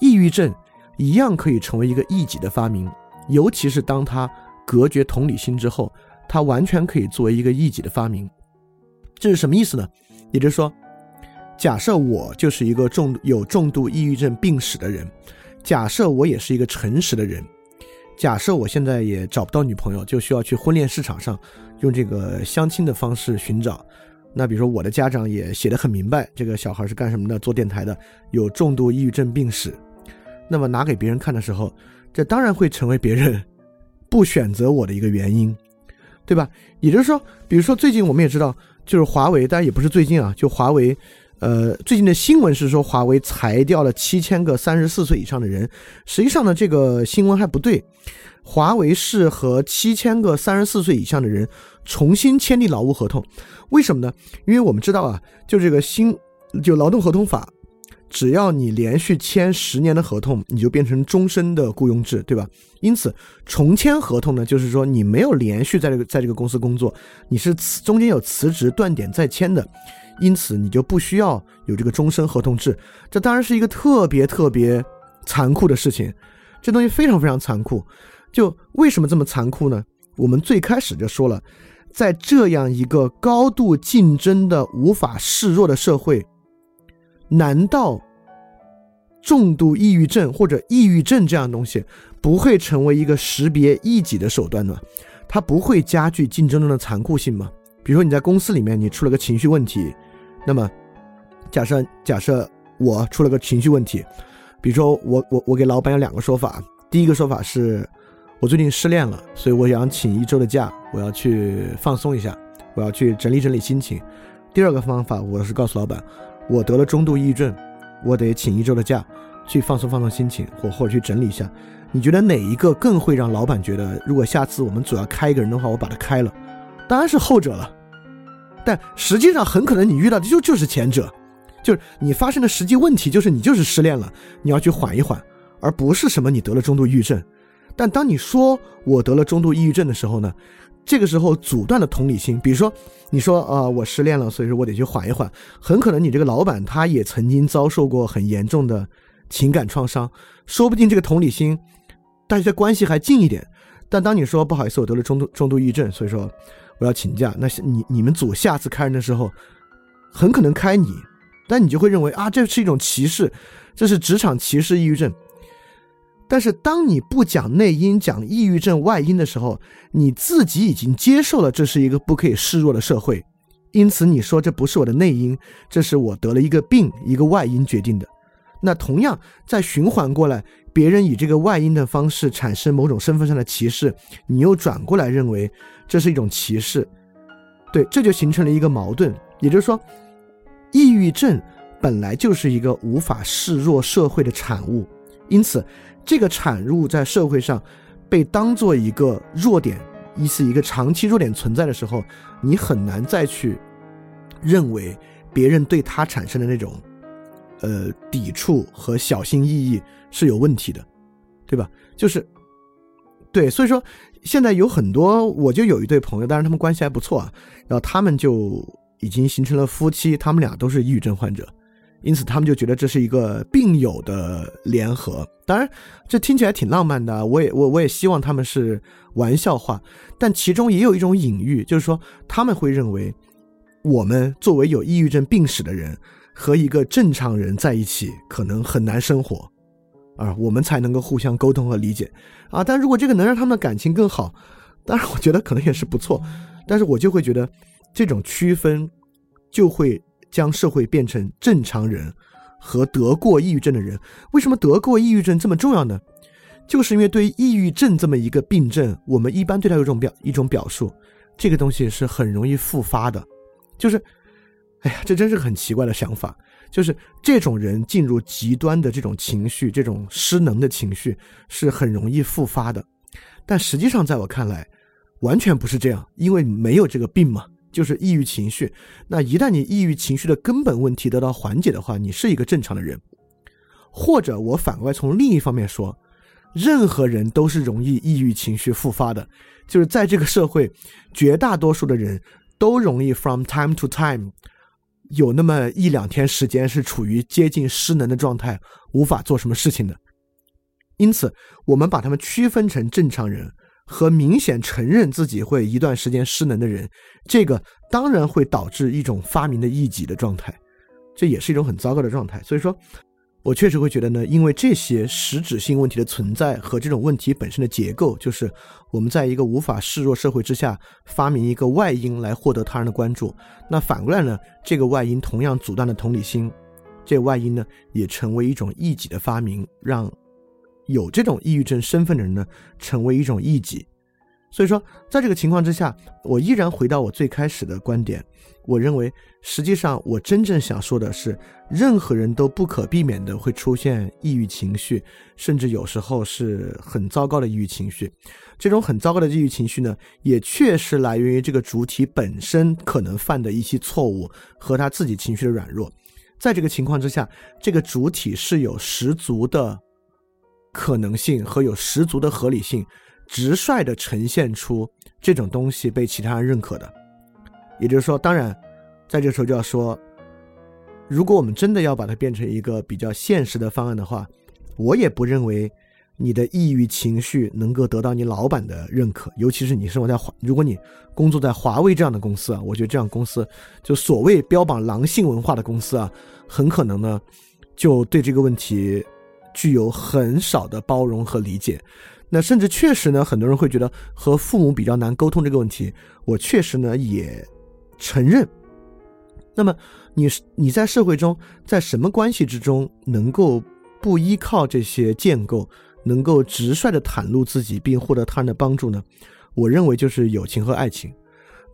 抑郁症一样可以成为一个异己的发明，尤其是当他。隔绝同理心之后，它完全可以作为一个异己的发明。这是什么意思呢？也就是说，假设我就是一个重有重度抑郁症病史的人，假设我也是一个诚实的人，假设我现在也找不到女朋友，就需要去婚恋市场上用这个相亲的方式寻找。那比如说，我的家长也写的很明白，这个小孩是干什么的？做电台的，有重度抑郁症病史。那么拿给别人看的时候，这当然会成为别人。不选择我的一个原因，对吧？也就是说，比如说最近我们也知道，就是华为，但也不是最近啊，就华为，呃，最近的新闻是说华为裁掉了七千个三十四岁以上的人。实际上呢，这个新闻还不对，华为是和七千个三十四岁以上的人重新签订劳务合同。为什么呢？因为我们知道啊，就这个新就劳动合同法。只要你连续签十年的合同，你就变成终身的雇佣制，对吧？因此，重签合同呢，就是说你没有连续在这个在这个公司工作，你是辞中间有辞职断点再签的，因此你就不需要有这个终身合同制。这当然是一个特别特别残酷的事情，这东西非常非常残酷。就为什么这么残酷呢？我们最开始就说了，在这样一个高度竞争的无法示弱的社会。难道重度抑郁症或者抑郁症这样东西不会成为一个识别异己的手段吗？它不会加剧竞争中的残酷性吗？比如说你在公司里面你出了个情绪问题，那么假设假设我出了个情绪问题，比如说我我我给老板有两个说法，第一个说法是我最近失恋了，所以我想请一周的假，我要去放松一下，我要去整理整理心情。第二个方法我是告诉老板。我得了中度抑郁症，我得请一周的假，去放松放松心情，或或者去整理一下。你觉得哪一个更会让老板觉得，如果下次我们组要开一个人的话，我把他开了？当然是后者了。但实际上很可能你遇到的就就是前者，就是你发生的实际问题就是你就是失恋了，你要去缓一缓，而不是什么你得了中度抑郁症。但当你说我得了中度抑郁症的时候呢？这个时候阻断了同理心，比如说，你说啊，我失恋了，所以说我得去缓一缓。很可能你这个老板他也曾经遭受过很严重的情感创伤，说不定这个同理心，大家关系还近一点。但当你说不好意思，我得了中度中度抑郁症，所以说我要请假，那你你们组下次开人的时候，很可能开你，但你就会认为啊，这是一种歧视，这是职场歧视抑郁症。但是，当你不讲内因，讲抑郁症外因的时候，你自己已经接受了这是一个不可以示弱的社会，因此你说这不是我的内因，这是我得了一个病，一个外因决定的。那同样，再循环过来，别人以这个外因的方式产生某种身份上的歧视，你又转过来认为这是一种歧视，对，这就形成了一个矛盾，也就是说，抑郁症本来就是一个无法示弱社会的产物，因此，这个产物在社会上被当做一个弱点，一是一个长期弱点存在的时候，你很难再去认为别人对他产生的那种呃抵触和小心翼翼是有问题的，对吧？就是对，所以说。现在有很多，我就有一对朋友，当然他们关系还不错啊。然后他们就已经形成了夫妻，他们俩都是抑郁症患者，因此他们就觉得这是一个病友的联合。当然，这听起来挺浪漫的，我也我我也希望他们是玩笑话，但其中也有一种隐喻，就是说他们会认为，我们作为有抑郁症病史的人和一个正常人在一起，可能很难生活。啊，我们才能够互相沟通和理解，啊，但如果这个能让他们的感情更好，当然我觉得可能也是不错，但是我就会觉得这种区分就会将社会变成正常人和得过抑郁症的人。为什么得过抑郁症这么重要呢？就是因为对抑郁症这么一个病症，我们一般对它有种表一种表述，这个东西是很容易复发的，就是，哎呀，这真是很奇怪的想法。就是这种人进入极端的这种情绪，这种失能的情绪是很容易复发的，但实际上在我看来，完全不是这样，因为没有这个病嘛，就是抑郁情绪。那一旦你抑郁情绪的根本问题得到缓解的话，你是一个正常的人。或者我反过来从另一方面说，任何人都是容易抑郁情绪复发的，就是在这个社会，绝大多数的人都容易 from time to time。有那么一两天时间是处于接近失能的状态，无法做什么事情的。因此，我们把他们区分成正常人和明显承认自己会一段时间失能的人，这个当然会导致一种发明的异己的状态，这也是一种很糟糕的状态。所以说。我确实会觉得呢，因为这些实质性问题的存在和这种问题本身的结构，就是我们在一个无法示弱社会之下发明一个外因来获得他人的关注。那反过来呢，这个外因同样阻断了同理心，这外因呢也成为一种异己的发明，让有这种抑郁症身份的人呢成为一种异己。所以说，在这个情况之下，我依然回到我最开始的观点。我认为，实际上我真正想说的是，任何人都不可避免的会出现抑郁情绪，甚至有时候是很糟糕的抑郁情绪。这种很糟糕的抑郁情绪呢，也确实来源于这个主体本身可能犯的一些错误和他自己情绪的软弱。在这个情况之下，这个主体是有十足的可能性和有十足的合理性。直率地呈现出这种东西被其他人认可的，也就是说，当然，在这时候就要说，如果我们真的要把它变成一个比较现实的方案的话，我也不认为你的抑郁情绪能够得到你老板的认可，尤其是你生活在华，如果你工作在华为这样的公司啊，我觉得这样公司就所谓标榜狼性文化的公司啊，很可能呢就对这个问题具有很少的包容和理解。那甚至确实呢，很多人会觉得和父母比较难沟通这个问题，我确实呢也承认。那么你你在社会中，在什么关系之中能够不依靠这些建构，能够直率的袒露自己并获得他人的帮助呢？我认为就是友情和爱情。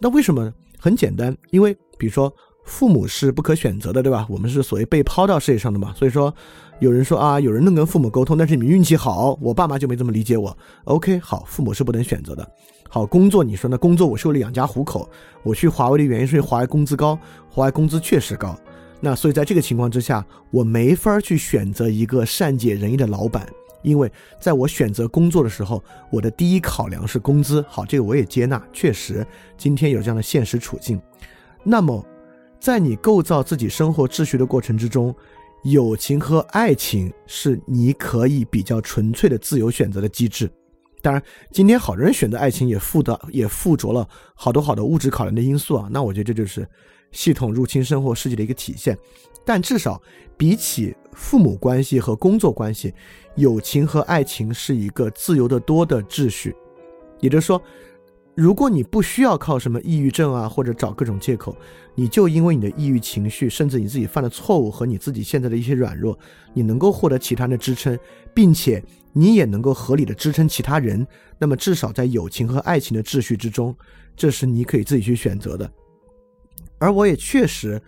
那为什么？很简单，因为比如说。父母是不可选择的，对吧？我们是所谓被抛到世界上的嘛。所以说，有人说啊，有人能跟父母沟通，但是你们运气好，我爸妈就没这么理解我。OK，好，父母是不能选择的。好，工作，你说那工作我是为了养家糊口，我去华为的原因是华为工资高，华为工资确实高。那所以在这个情况之下，我没法去选择一个善解人意的老板，因为在我选择工作的时候，我的第一考量是工资。好，这个我也接纳，确实今天有这样的现实处境。那么。在你构造自己生活秩序的过程之中，友情和爱情是你可以比较纯粹的自由选择的机制。当然，今天好多人选择爱情也附的也附着了好多好多物质考量的因素啊。那我觉得这就是系统入侵生活世界的一个体现。但至少比起父母关系和工作关系，友情和爱情是一个自由的多的秩序。也就是说。如果你不需要靠什么抑郁症啊，或者找各种借口，你就因为你的抑郁情绪，甚至你自己犯的错误和你自己现在的一些软弱，你能够获得其他人的支撑，并且你也能够合理的支撑其他人，那么至少在友情和爱情的秩序之中，这是你可以自己去选择的。而我也确实，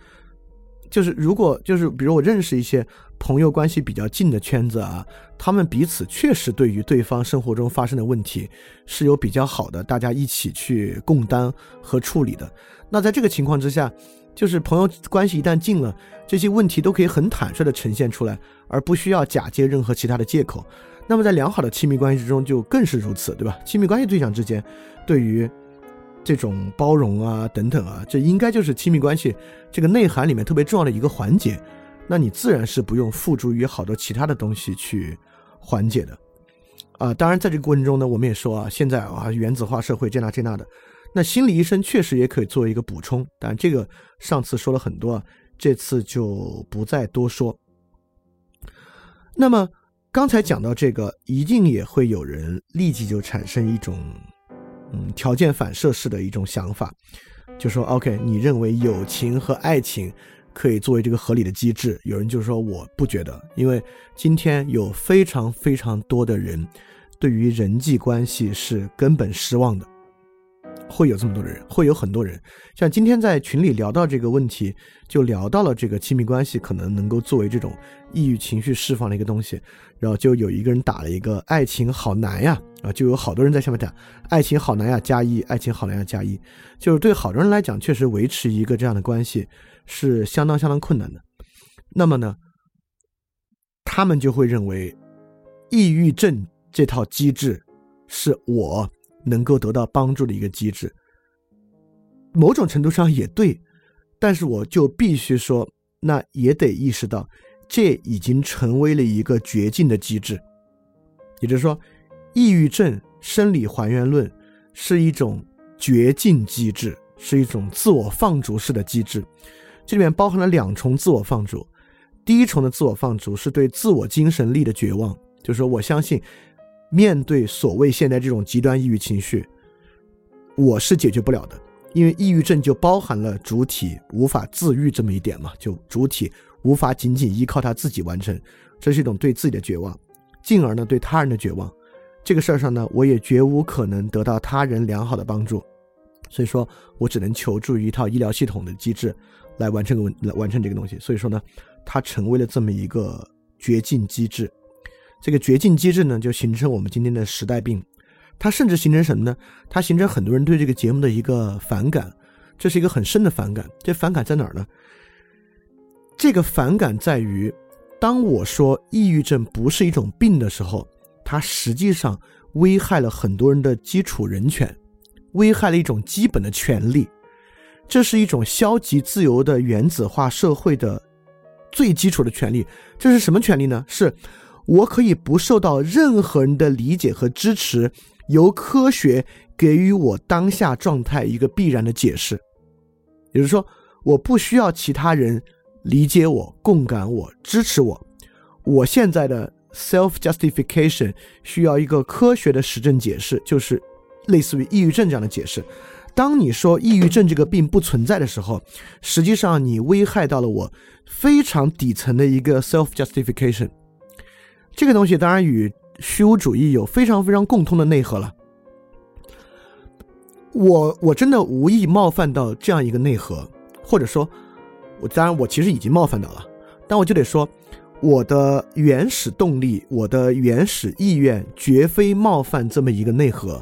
就是如果就是比如我认识一些朋友关系比较近的圈子啊，他们彼此确实对于对方生活中发生的问题是有比较好的，大家一起去共担和处理的。那在这个情况之下，就是朋友关系一旦近了，这些问题都可以很坦率的呈现出来，而不需要假借任何其他的借口。那么在良好的亲密关系之中就更是如此，对吧？亲密关系对象之间对于这种包容啊等等啊，这应该就是亲密关系这个内涵里面特别重要的一个环节。那你自然是不用付诸于好多其他的东西去缓解的啊。当然，在这个过程中呢，我们也说啊，现在啊原子化社会这那这那的。那心理医生确实也可以作为一个补充，但这个上次说了很多啊，这次就不再多说。那么刚才讲到这个，一定也会有人立即就产生一种嗯条件反射式的一种想法，就说 OK，你认为友情和爱情可以作为这个合理的机制？有人就说我不觉得，因为今天有非常非常多的人对于人际关系是根本失望的。会有这么多的人，会有很多人，像今天在群里聊到这个问题，就聊到了这个亲密关系可能能够作为这种抑郁情绪释放的一个东西，然后就有一个人打了一个“爱情好难呀”，啊，就有好多人在下面打“爱情好难呀”加一，爱情好难呀加一，就是对好多人来讲，确实维持一个这样的关系是相当相当困难的。那么呢，他们就会认为，抑郁症这套机制是我。能够得到帮助的一个机制，某种程度上也对，但是我就必须说，那也得意识到，这已经成为了一个绝境的机制。也就是说，抑郁症生理还原论是一种绝境机制，是一种自我放逐式的机制。这里面包含了两重自我放逐，第一重的自我放逐是对自我精神力的绝望，就是说我相信。面对所谓现在这种极端抑郁情绪，我是解决不了的，因为抑郁症就包含了主体无法自愈这么一点嘛，就主体无法仅仅依靠他自己完成，这是一种对自己的绝望，进而呢对他人的绝望。这个事儿上呢，我也绝无可能得到他人良好的帮助，所以说我只能求助于一套医疗系统的机制来完成个来完成这个东西。所以说呢，它成为了这么一个绝境机制。这个绝境机制呢，就形成我们今天的时代病。它甚至形成什么呢？它形成很多人对这个节目的一个反感，这是一个很深的反感。这反感在哪儿呢？这个反感在于，当我说抑郁症不是一种病的时候，它实际上危害了很多人的基础人权，危害了一种基本的权利。这是一种消极自由的原子化社会的最基础的权利。这是什么权利呢？是。我可以不受到任何人的理解和支持，由科学给予我当下状态一个必然的解释。也就是说，我不需要其他人理解我、共感我、支持我。我现在的 self justification 需要一个科学的实证解释，就是类似于抑郁症这样的解释。当你说抑郁症这个病不存在的时候，实际上你危害到了我非常底层的一个 self justification。这个东西当然与虚无主义有非常非常共通的内核了。我我真的无意冒犯到这样一个内核，或者说，我当然我其实已经冒犯到了，但我就得说，我的原始动力，我的原始意愿绝非冒犯这么一个内核。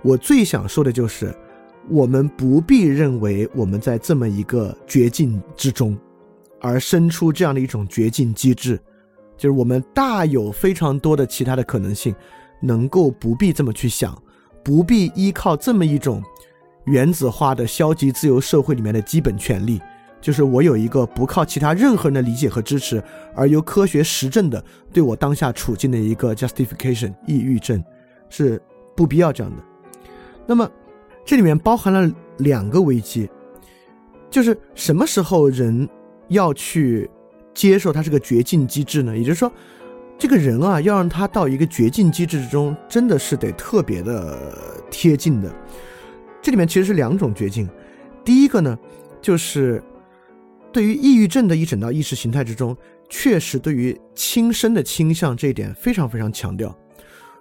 我最想说的就是，我们不必认为我们在这么一个绝境之中，而生出这样的一种绝境机制。就是我们大有非常多的其他的可能性，能够不必这么去想，不必依靠这么一种原子化的消极自由社会里面的基本权利，就是我有一个不靠其他任何人的理解和支持，而由科学实证的对我当下处境的一个 justification。抑郁症是不必要这样的。那么这里面包含了两个危机，就是什么时候人要去。接受它是个绝境机制呢，也就是说，这个人啊，要让他到一个绝境机制之中，真的是得特别的贴近的。这里面其实是两种绝境，第一个呢，就是对于抑郁症的一整套意识形态之中，确实对于轻生的倾向这一点非常非常强调。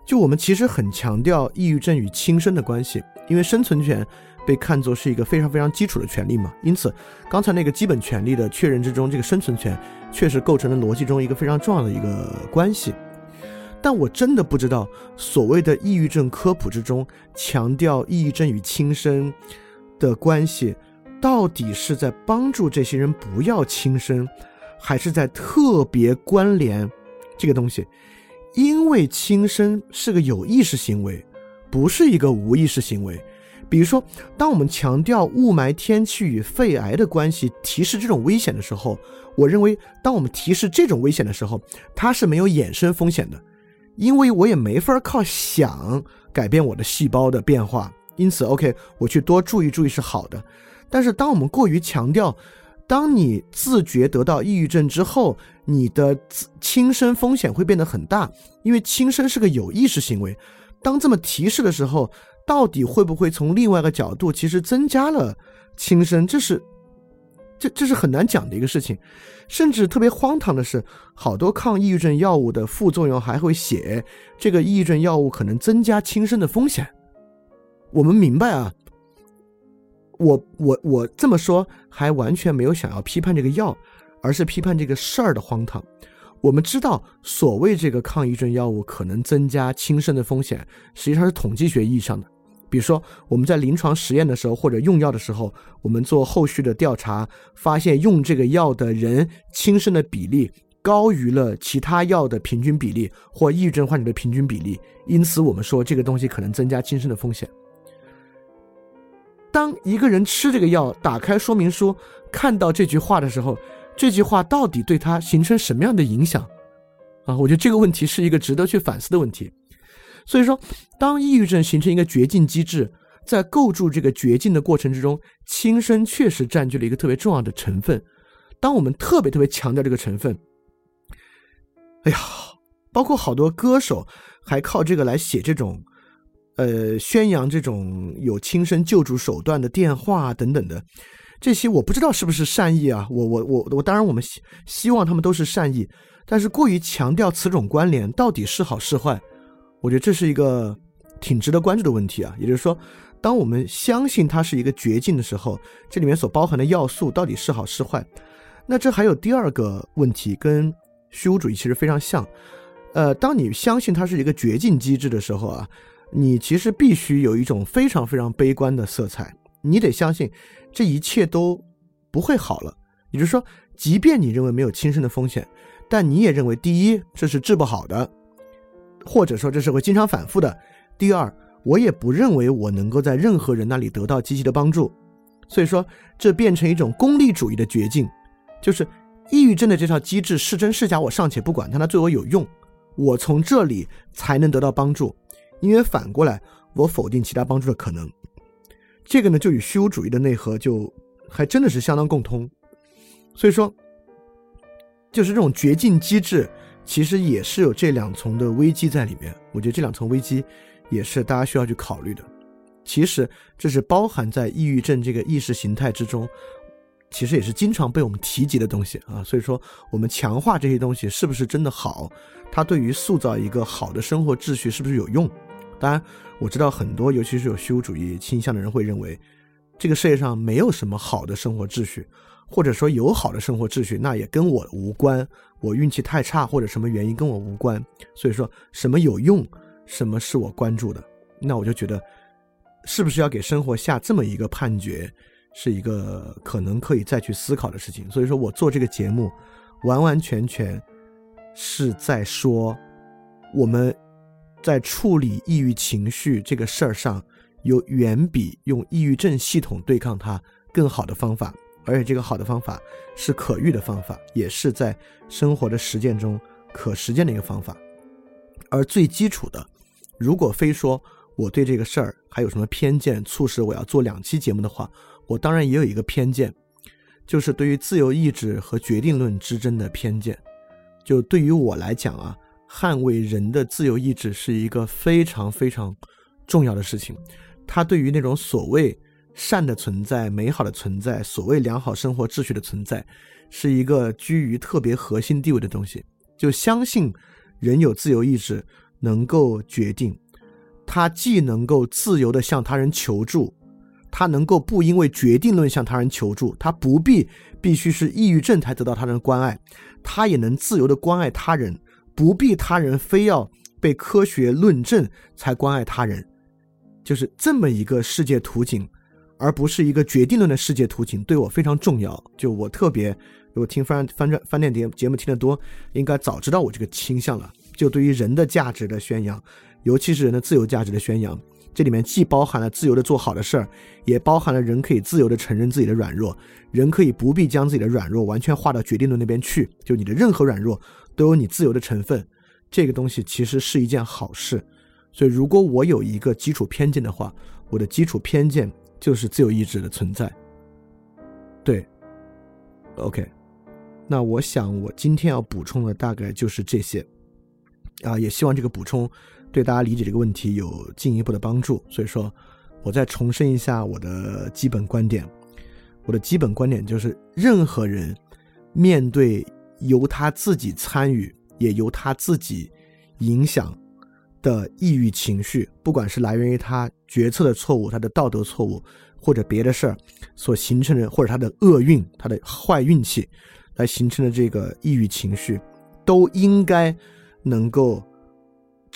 就我们其实很强调抑郁症与轻生的关系，因为生存权被看作是一个非常非常基础的权利嘛。因此，刚才那个基本权利的确认之中，这个生存权确实构成了逻辑中一个非常重要的一个关系。但我真的不知道，所谓的抑郁症科普之中强调抑郁症与轻生的关系，到底是在帮助这些人不要轻生，还是在特别关联这个东西？因为轻生是个有意识行为，不是一个无意识行为。比如说，当我们强调雾霾天气与肺癌的关系，提示这种危险的时候，我认为，当我们提示这种危险的时候，它是没有衍生风险的。因为我也没法靠想改变我的细胞的变化，因此，OK，我去多注意注意是好的。但是，当我们过于强调，当你自觉得到抑郁症之后，你的轻生风险会变得很大，因为轻生是个有意识行为。当这么提示的时候，到底会不会从另外一个角度，其实增加了轻生？这是。这这是很难讲的一个事情，甚至特别荒唐的是，好多抗抑郁症药物的副作用还会写这个抑郁症药物可能增加轻生的风险。我们明白啊，我我我这么说还完全没有想要批判这个药，而是批判这个事儿的荒唐。我们知道，所谓这个抗抑郁症药物可能增加轻生的风险，实际上是统计学意义上的。比如说，我们在临床实验的时候，或者用药的时候，我们做后续的调查，发现用这个药的人轻生的比例高于了其他药的平均比例，或抑郁症患者的平均比例。因此，我们说这个东西可能增加轻生的风险。当一个人吃这个药，打开说明书看到这句话的时候，这句话到底对他形成什么样的影响？啊，我觉得这个问题是一个值得去反思的问题。所以说，当抑郁症形成一个绝境机制，在构筑这个绝境的过程之中，轻生确实占据了一个特别重要的成分。当我们特别特别强调这个成分，哎呀，包括好多歌手还靠这个来写这种，呃，宣扬这种有轻生救助手段的电话等等的，这些我不知道是不是善意啊。我我我我，当然我们希希望他们都是善意，但是过于强调此种关联，到底是好是坏？我觉得这是一个挺值得关注的问题啊，也就是说，当我们相信它是一个绝境的时候，这里面所包含的要素到底是好是坏？那这还有第二个问题，跟虚无主义其实非常像。呃，当你相信它是一个绝境机制的时候啊，你其实必须有一种非常非常悲观的色彩，你得相信这一切都不会好了。也就是说，即便你认为没有轻生的风险，但你也认为第一这是治不好的。或者说这是会经常反复的。第二，我也不认为我能够在任何人那里得到积极的帮助，所以说这变成一种功利主义的绝境，就是抑郁症的这套机制是真是假我尚且不管，但它对我有用，我从这里才能得到帮助，因为反过来我否定其他帮助的可能，这个呢就与虚无主义的内核就还真的是相当共通，所以说就是这种绝境机制。其实也是有这两重的危机在里面，我觉得这两重危机也是大家需要去考虑的。其实这是包含在抑郁症这个意识形态之中，其实也是经常被我们提及的东西啊。所以说，我们强化这些东西是不是真的好？它对于塑造一个好的生活秩序是不是有用？当然，我知道很多，尤其是有虚无主义倾向的人会认为，这个世界上没有什么好的生活秩序。或者说有好的生活秩序，那也跟我无关。我运气太差或者什么原因跟我无关。所以说什么有用，什么是我关注的，那我就觉得，是不是要给生活下这么一个判决，是一个可能可以再去思考的事情。所以说我做这个节目，完完全全是在说，我们在处理抑郁情绪这个事儿上，有远比用抑郁症系统对抗它更好的方法。而且这个好的方法是可遇的方法，也是在生活的实践中可实践的一个方法。而最基础的，如果非说我对这个事儿还有什么偏见，促使我要做两期节目的话，我当然也有一个偏见，就是对于自由意志和决定论之争的偏见。就对于我来讲啊，捍卫人的自由意志是一个非常非常重要的事情。它对于那种所谓。善的存在，美好的存在，所谓良好生活秩序的存在，是一个居于特别核心地位的东西。就相信人有自由意志，能够决定，他既能够自由的向他人求助，他能够不因为决定论向他人求助，他不必必须是抑郁症才得到他人关爱，他也能自由的关爱他人，不必他人非要被科学论证才关爱他人，就是这么一个世界图景，而不是一个决定论的世界图景，对我非常重要。就我特别，如果听翻翻转翻电节节目听得多，应该早知道我这个倾向了。就对于人的价值的宣扬，尤其是人的自由价值的宣扬。这里面既包含了自由的做好的事儿，也包含了人可以自由的承认自己的软弱，人可以不必将自己的软弱完全划到决定论那边去。就你的任何软弱都有你自由的成分，这个东西其实是一件好事。所以，如果我有一个基础偏见的话，我的基础偏见就是自由意志的存在。对，OK，那我想我今天要补充的大概就是这些，啊，也希望这个补充。对大家理解这个问题有进一步的帮助，所以说，我再重申一下我的基本观点。我的基本观点就是，任何人面对由他自己参与，也由他自己影响的抑郁情绪，不管是来源于他决策的错误、他的道德错误，或者别的事儿所形成的，或者他的厄运、他的坏运气来形成的这个抑郁情绪，都应该能够。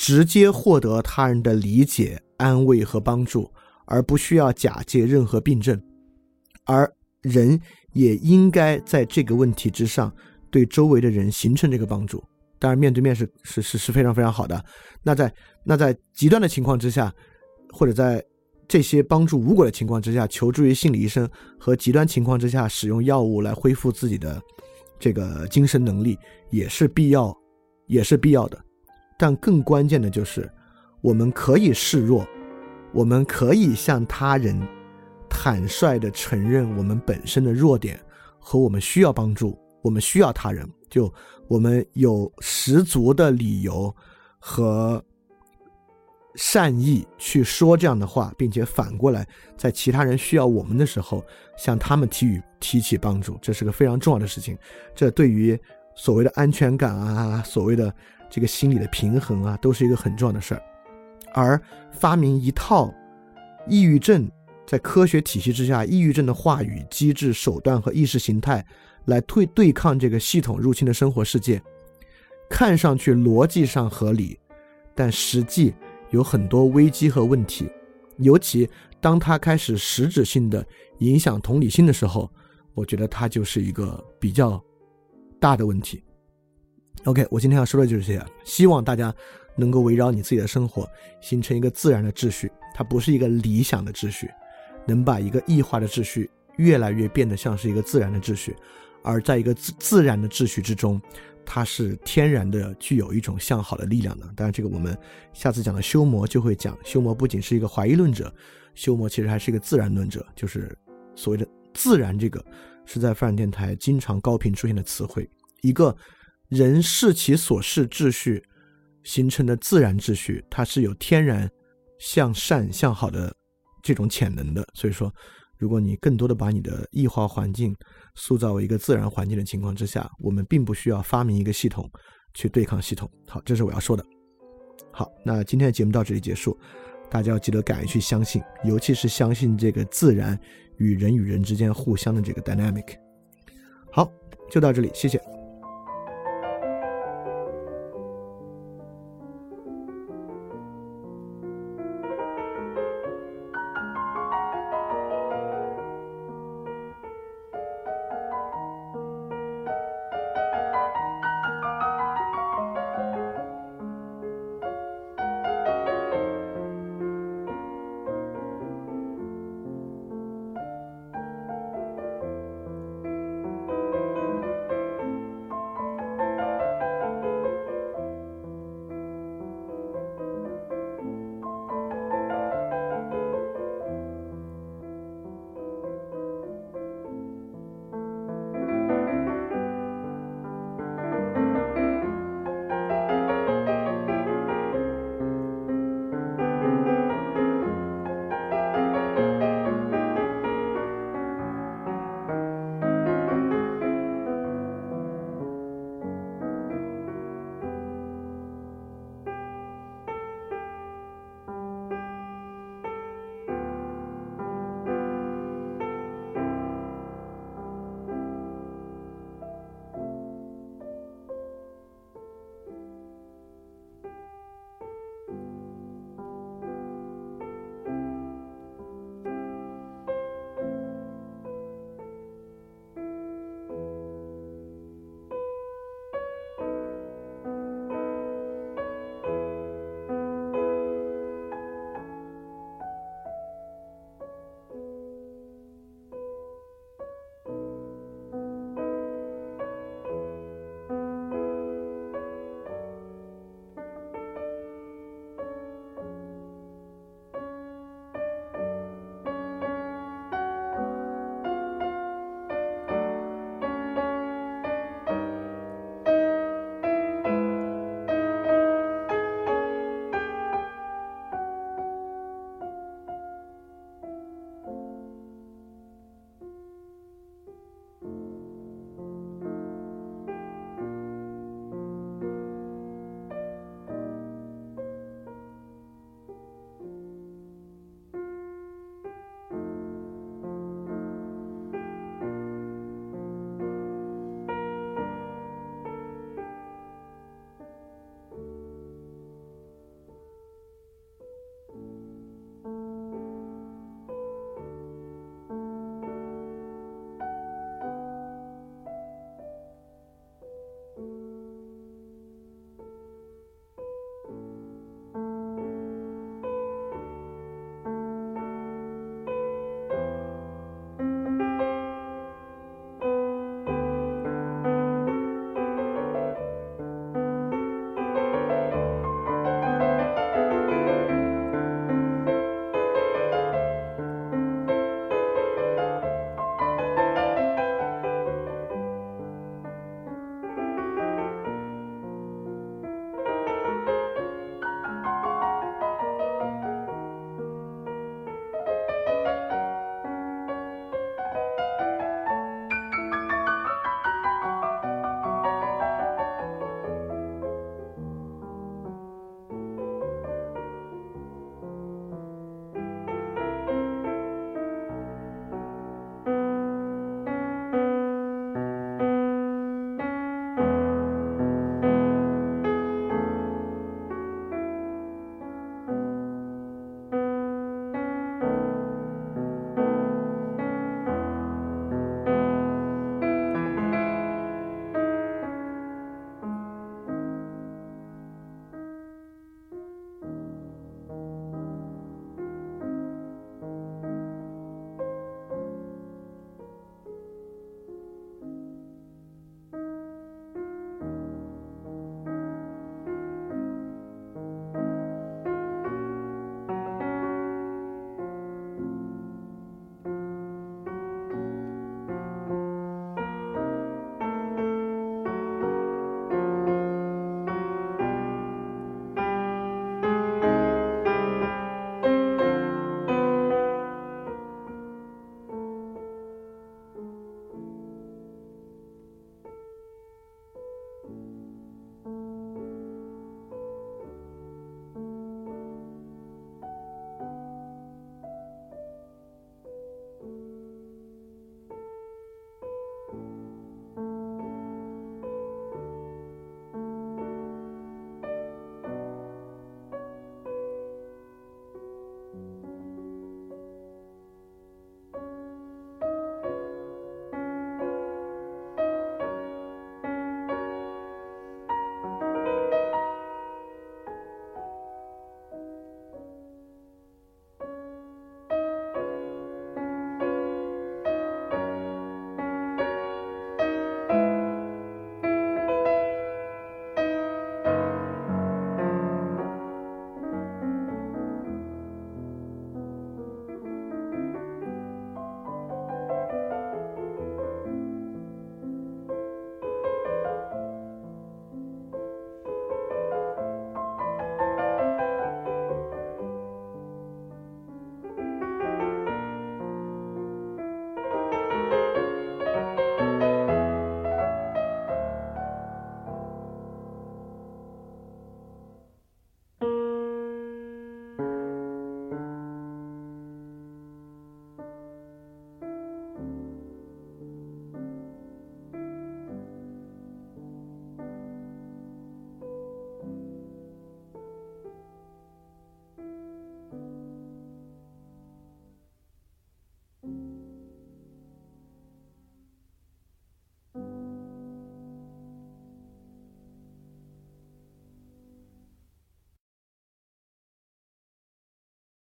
直接获得他人的理解、安慰和帮助，而不需要假借任何病症。而人也应该在这个问题之上对周围的人形成这个帮助。当然，面对面是是是是非常非常好的。那在那在极端的情况之下，或者在这些帮助无果的情况之下，求助于心理医生和极端情况之下使用药物来恢复自己的这个精神能力，也是必要，也是必要的。但更关键的就是，我们可以示弱，我们可以向他人坦率地承认我们本身的弱点和我们需要帮助，我们需要他人。就我们有十足的理由和善意去说这样的话，并且反过来在其他人需要我们的时候向他们提予提起帮助，这是个非常重要的事情。这对于所谓的安全感啊，所谓的。这个心理的平衡啊，都是一个很重要的事儿。而发明一套抑郁症在科学体系之下，抑郁症的话语、机制、手段和意识形态来对对抗这个系统入侵的生活世界，看上去逻辑上合理，但实际有很多危机和问题。尤其当它开始实质性的影响同理心的时候，我觉得它就是一个比较大的问题。OK，我今天要说的就是这些。希望大家能够围绕你自己的生活形成一个自然的秩序，它不是一个理想的秩序，能把一个异化的秩序越来越变得像是一个自然的秩序，而在一个自自然的秩序之中，它是天然的具有一种向好的力量的。当然，这个我们下次讲的修魔就会讲。修魔不仅是一个怀疑论者，修魔其实还是一个自然论者，就是所谓的自然。这个是在泛电台经常高频出现的词汇，一个。人视其所视秩序形成的自然秩序，它是有天然向善向好的这种潜能的。所以说，如果你更多的把你的异化环境塑造一个自然环境的情况之下，我们并不需要发明一个系统去对抗系统。好，这是我要说的。好，那今天的节目到这里结束，大家要记得敢于去相信，尤其是相信这个自然与人与人之间互相的这个 dynamic。好，就到这里，谢谢。